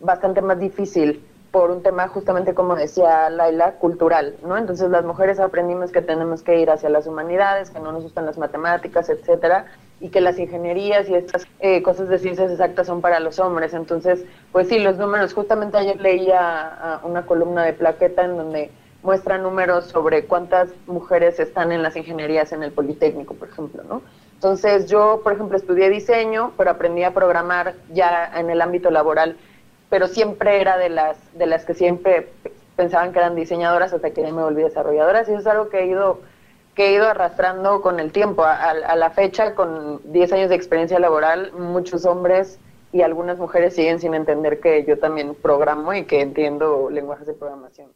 bastante más difícil por un tema justamente como decía Laila, cultural, ¿no? Entonces las mujeres aprendimos que tenemos que ir hacia las humanidades, que no nos gustan las matemáticas, etcétera, y que las ingenierías y estas eh, cosas de ciencias exactas son para los hombres. Entonces, pues sí, los números, justamente ayer leía una columna de Plaqueta en donde muestra números sobre cuántas mujeres están en las ingenierías en el Politécnico, por ejemplo, ¿no? Entonces yo, por ejemplo, estudié diseño, pero aprendí a programar ya en el ámbito laboral, pero siempre era de las, de las que siempre pensaban que eran diseñadoras hasta que ya me volví desarrolladoras y eso es algo que he ido que he ido arrastrando con el tiempo. A la fecha, con 10 años de experiencia laboral, muchos hombres y algunas mujeres siguen sin entender que yo también programo y que entiendo lenguajes de programación.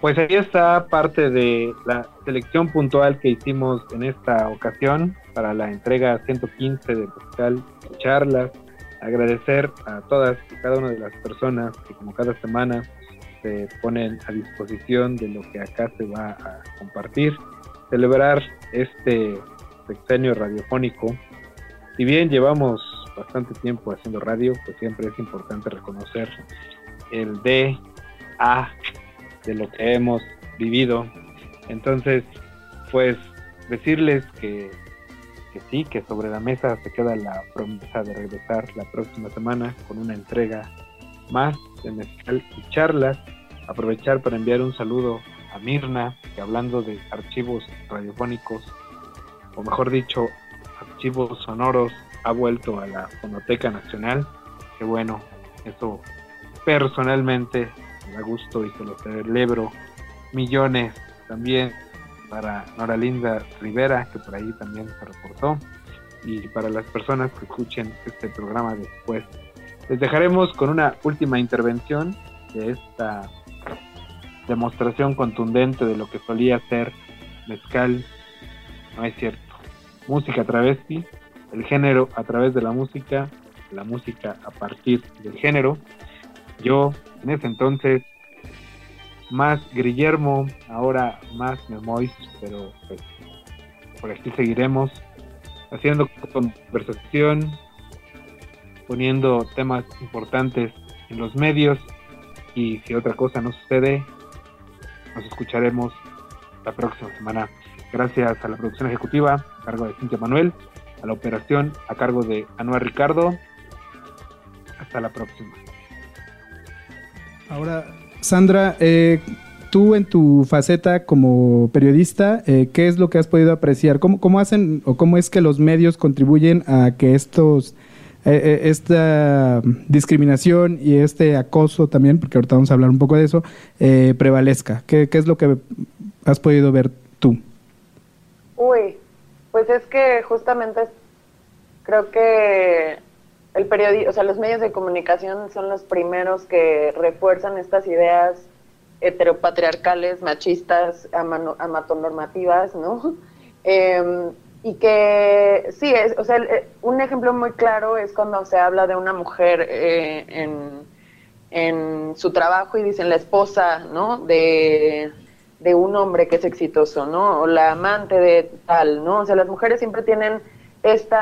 Pues ahí está parte de la selección puntual que hicimos en esta ocasión para la entrega 115 de Pascal Charlas. Agradecer a todas y cada una de las personas que como cada semana se ponen a disposición de lo que acá se va a compartir. Celebrar este sexenio radiofónico. Si bien llevamos bastante tiempo haciendo radio, pues siempre es importante reconocer el D, A, de lo que hemos vivido. Entonces, pues decirles que, que sí, que sobre la mesa se queda la promesa de regresar la próxima semana con una entrega más de mezcal y charlas. Aprovechar para enviar un saludo a Mirna, que hablando de archivos radiofónicos, o mejor dicho, archivos sonoros, ha vuelto a la Fonoteca Nacional. Que bueno, eso personalmente me da gusto y se lo celebro. Millones también para Nora Linda Rivera, que por ahí también se reportó. Y para las personas que escuchen este programa después. Les dejaremos con una última intervención de esta demostración contundente de lo que solía ser mezcal. No es cierto. Música travesti, el género a través de la música, la música a partir del género. Yo en ese entonces más Guillermo, ahora más Memois, pero pues, por aquí seguiremos haciendo conversación, poniendo temas importantes en los medios y si otra cosa no sucede, nos escucharemos la próxima semana. Gracias a la producción ejecutiva a cargo de Cintia Manuel, a la operación a cargo de Anuel Ricardo. Hasta la próxima. Ahora, Sandra, eh, tú en tu faceta como periodista, eh, ¿qué es lo que has podido apreciar? ¿Cómo, ¿Cómo, hacen o cómo es que los medios contribuyen a que estos eh, esta discriminación y este acoso también, porque ahorita vamos a hablar un poco de eso, prevalezca? ¿Qué, ¿Qué es lo que has podido ver tú? Uy, pues es que justamente creo que el periodismo, o sea, los medios de comunicación son los primeros que refuerzan estas ideas heteropatriarcales, machistas, amatonormativas, ¿no? [laughs] Em, y que sí, es, o sea, eh, un ejemplo muy claro es cuando se habla de una mujer eh, en, en, su trabajo y dicen la esposa, ¿no? De, de un hombre que es exitoso, ¿no? O la amante de tal, ¿no? O sea, las mujeres siempre tienen este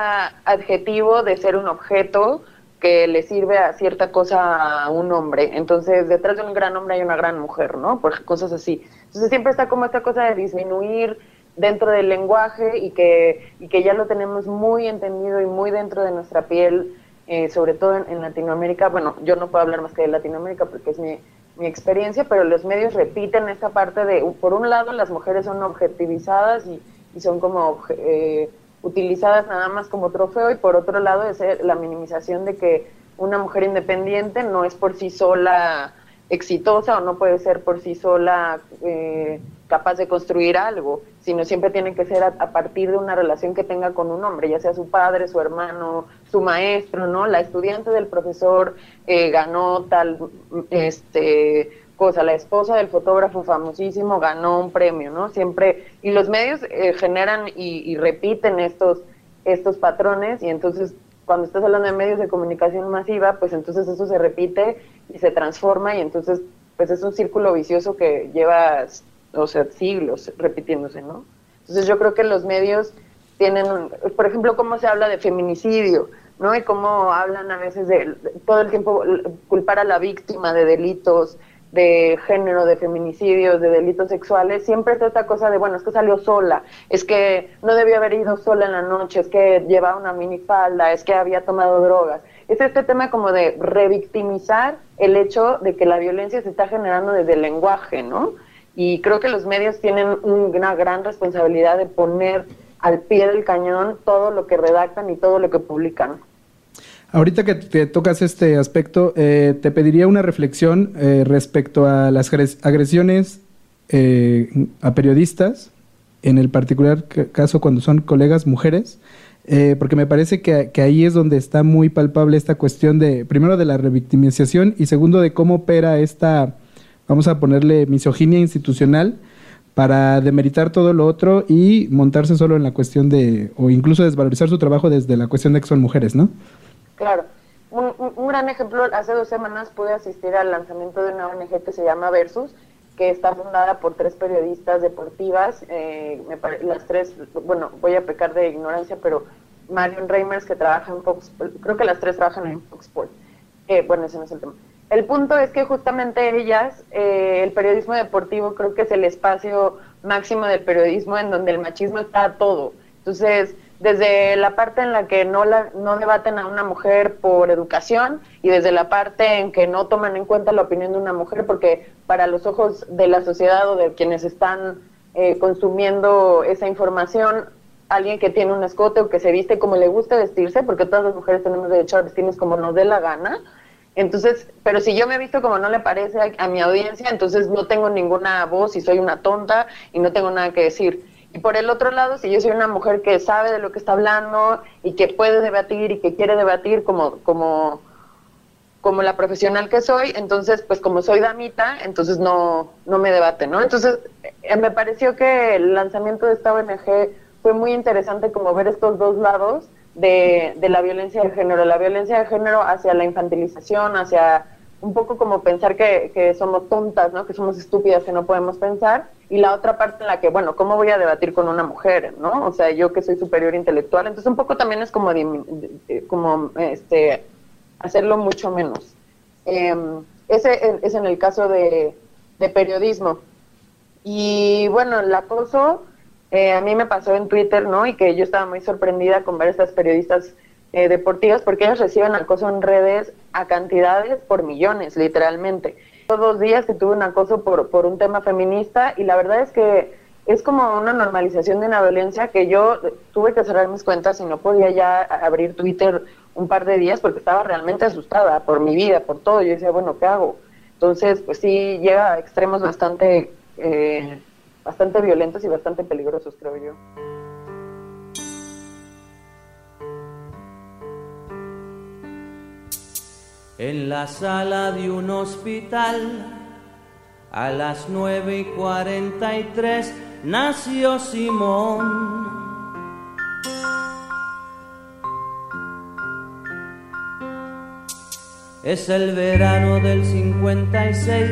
adjetivo de ser un objeto que le sirve a cierta cosa a un hombre. Entonces, detrás de un gran hombre hay una gran mujer, ¿no? Por cosas así. Entonces, siempre está como esta cosa de disminuir dentro del lenguaje y que, y que ya lo tenemos muy entendido y muy dentro de nuestra piel, eh, sobre todo en, Latinoamérica. Bueno, yo no puedo hablar más que de Latinoamérica porque es mi, mi experiencia, pero los medios repiten esta parte de, por un lado, las mujeres son objetivizadas y, y son como... Eh, utilizadas nada más como trofeo y por otro lado es la minimización de que una mujer independiente no es por sí sola exitosa o no puede ser por sí sola eh, capaz de construir algo, sino siempre tiene que ser a, partir de una relación que tenga con un hombre, ya sea su padre, su hermano, su maestro, ¿no? La estudiante del profesor eh, ganó tal, este, cosa, la esposa del fotógrafo famosísimo ganó un premio, ¿no? Siempre, y los medios eh, generan y, repiten estos, estos patrones y entonces cuando estás hablando de medios de comunicación masiva, pues entonces eso se repite y se transforma y entonces pues es un círculo vicioso que lleva, o sea, siglos repitiéndose, ¿no? Entonces yo creo que los medios tienen, por ejemplo, cómo se habla de feminicidio, ¿no? Y cómo hablan a veces de todo el tiempo culpar a la víctima de delitos, de género, de feminicidios, de delitos sexuales, siempre está esta cosa de, bueno, es que salió sola, es que no debió haber ido sola en la noche, es que llevaba una minifalda, es que había tomado drogas. Es este tema como de revictimizar el hecho de que la violencia se está generando desde el lenguaje, ¿no? Y creo que los medios tienen una gran responsabilidad de poner al pie del cañón todo lo que redactan y todo lo que publican. Ahorita que, te tocas este aspecto, eh, te pediría una reflexión eh, respecto a las agresiones eh, a periodistas, en el particular caso cuando son colegas mujeres, porque me parece que, que, ahí es donde está muy palpable esta cuestión de, primero, de la revictimización y segundo, de cómo opera esta, vamos a ponerle, misoginia institucional para demeritar todo lo otro y montarse solo en la cuestión de, o incluso desvalorizar su trabajo desde la cuestión de que son mujeres, ¿no? Claro. Un, un, gran ejemplo, hace dos semanas pude asistir al lanzamiento de una ONG que se llama Versus, que está fundada por tres periodistas deportivas, eh, las tres, bueno, voy a pecar de ignorancia, pero Marion Reimers que trabaja en Fox, creo que las tres trabajan en Fox Sports. Bueno, ese no es el tema. El punto es que justamente ellas, eh, el periodismo deportivo creo que es el espacio máximo del periodismo en donde el machismo está todo. Entonces, desde la parte en la que no, la, no debaten a una mujer por educación y desde la parte en que no toman en cuenta la opinión de una mujer porque para los ojos de la sociedad o de quienes están eh, consumiendo esa información, alguien que tiene un escote o que se viste como le gusta vestirse, porque todas las mujeres tenemos derecho a vestirnos como nos dé la gana, entonces, pero si yo me he visto como no le parece a, a mi audiencia, entonces no tengo ninguna voz y soy una tonta y no tengo nada que decir. Y por el otro lado, si yo soy una mujer que sabe de lo que está hablando y que puede debatir y que quiere debatir como, como, como la profesional que soy, entonces, pues como soy damita, entonces no, no me debate, ¿no? Entonces, eh, me pareció que el lanzamiento de esta ONG fue muy interesante como ver estos dos lados de, de la violencia de género, la violencia de género hacia la infantilización, hacia un poco como pensar que, que somos tontas, ¿no? Que somos estúpidas, que no podemos pensar, y la otra parte en la que, bueno, ¿cómo voy a debatir con una mujer, no? O sea, yo que soy superior intelectual, entonces un poco también es como, como este, hacerlo mucho menos. Em, ese es en el caso de, periodismo. Y bueno, el acoso eh, a mí me pasó en Twitter, ¿no? Y que yo estaba muy sorprendida con ver estas periodistas eh, deportivas porque ellas reciben acoso en redes a cantidades por millones, literalmente dos días que tuve un acoso por, por un tema feminista y la verdad es que es como una normalización de una violencia que yo tuve que cerrar mis cuentas y no podía ya abrir Twitter un par de días porque estaba realmente asustada por mi vida, por todo. Yo decía, bueno, ¿qué hago? Entonces, pues sí, llega a extremos bastante, eh, bastante violentos y bastante peligrosos, creo yo. En la sala de un hospital. A las nueve y cuarenta y tres nació Simón. Es el verano del 56,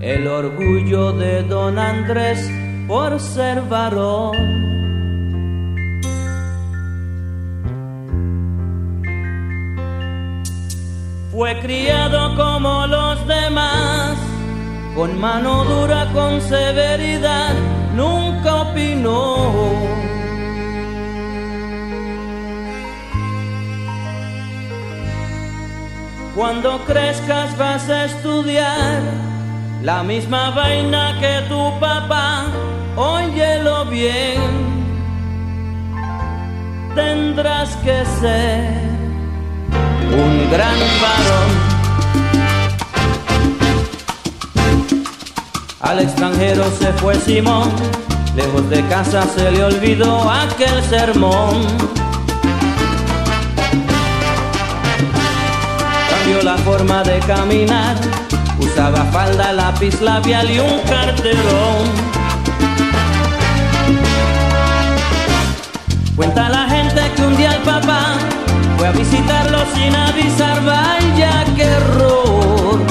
el orgullo de don Andrés por ser varón. Fue criado como los demás, con mano dura, con severidad, nunca opinó. Cuando crezcas vas a estudiar la misma vaina que tu papá, óyelo bien, tendrás que ser un gran varón. Al extranjero se fue Simón, lejos de casa se le olvidó aquel sermón. Cambió la forma de caminar, usaba falda, lápiz labial y un carterón. Cuenta la gente que un día el papá Fue a visitarlo sin avisar, vaya que error.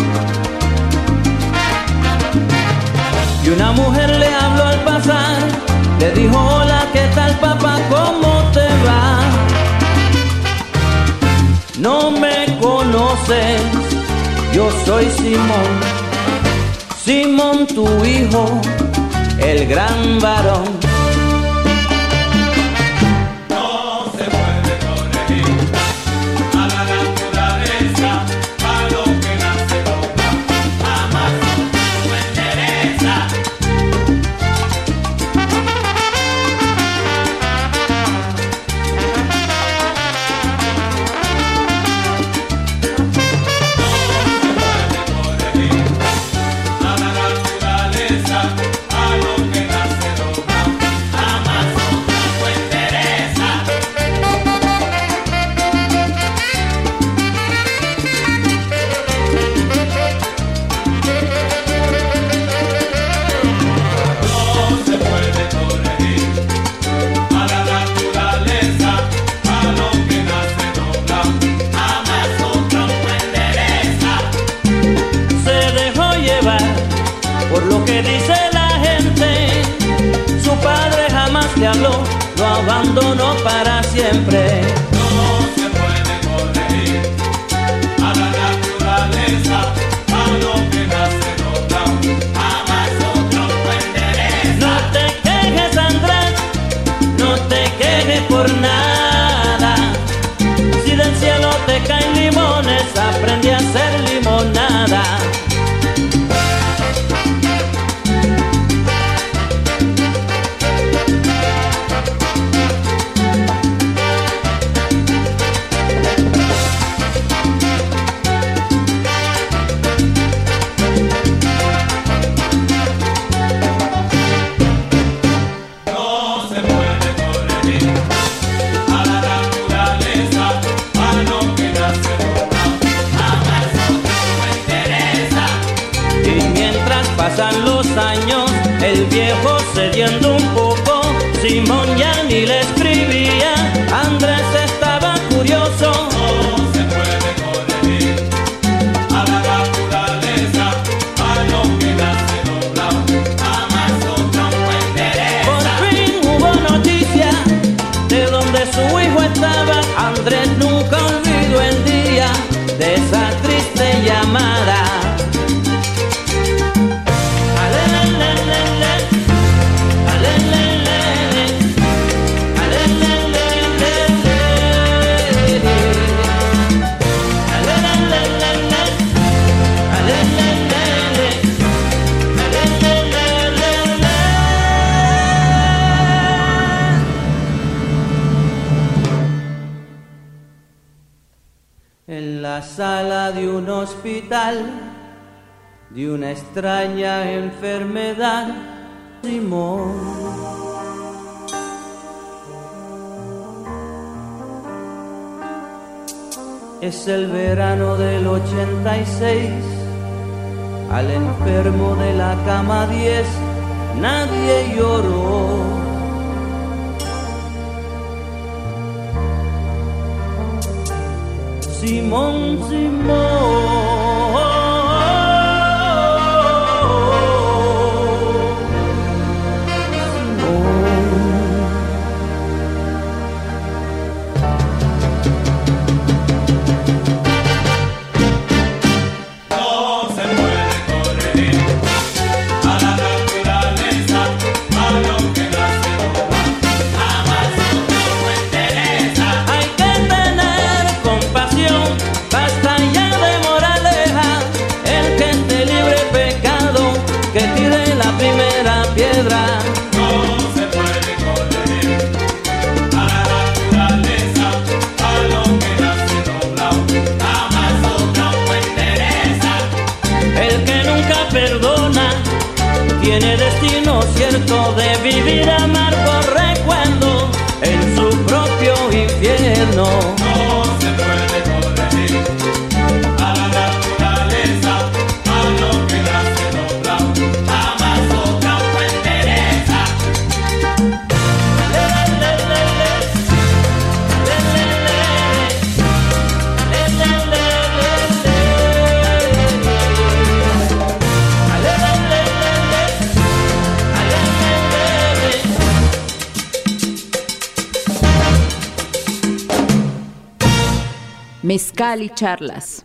Y una mujer le habló al pasar, le dijo, hola, ¿qué tal papá? ¿Cómo te va? No me conoces, yo soy Simón, Simón tu hijo, el gran varón. hospital de una extraña enfermedad, Simón. Es el verano del 86, al enfermo de la cama 10 nadie lloró. Simón, Simón. mezcal y charlas.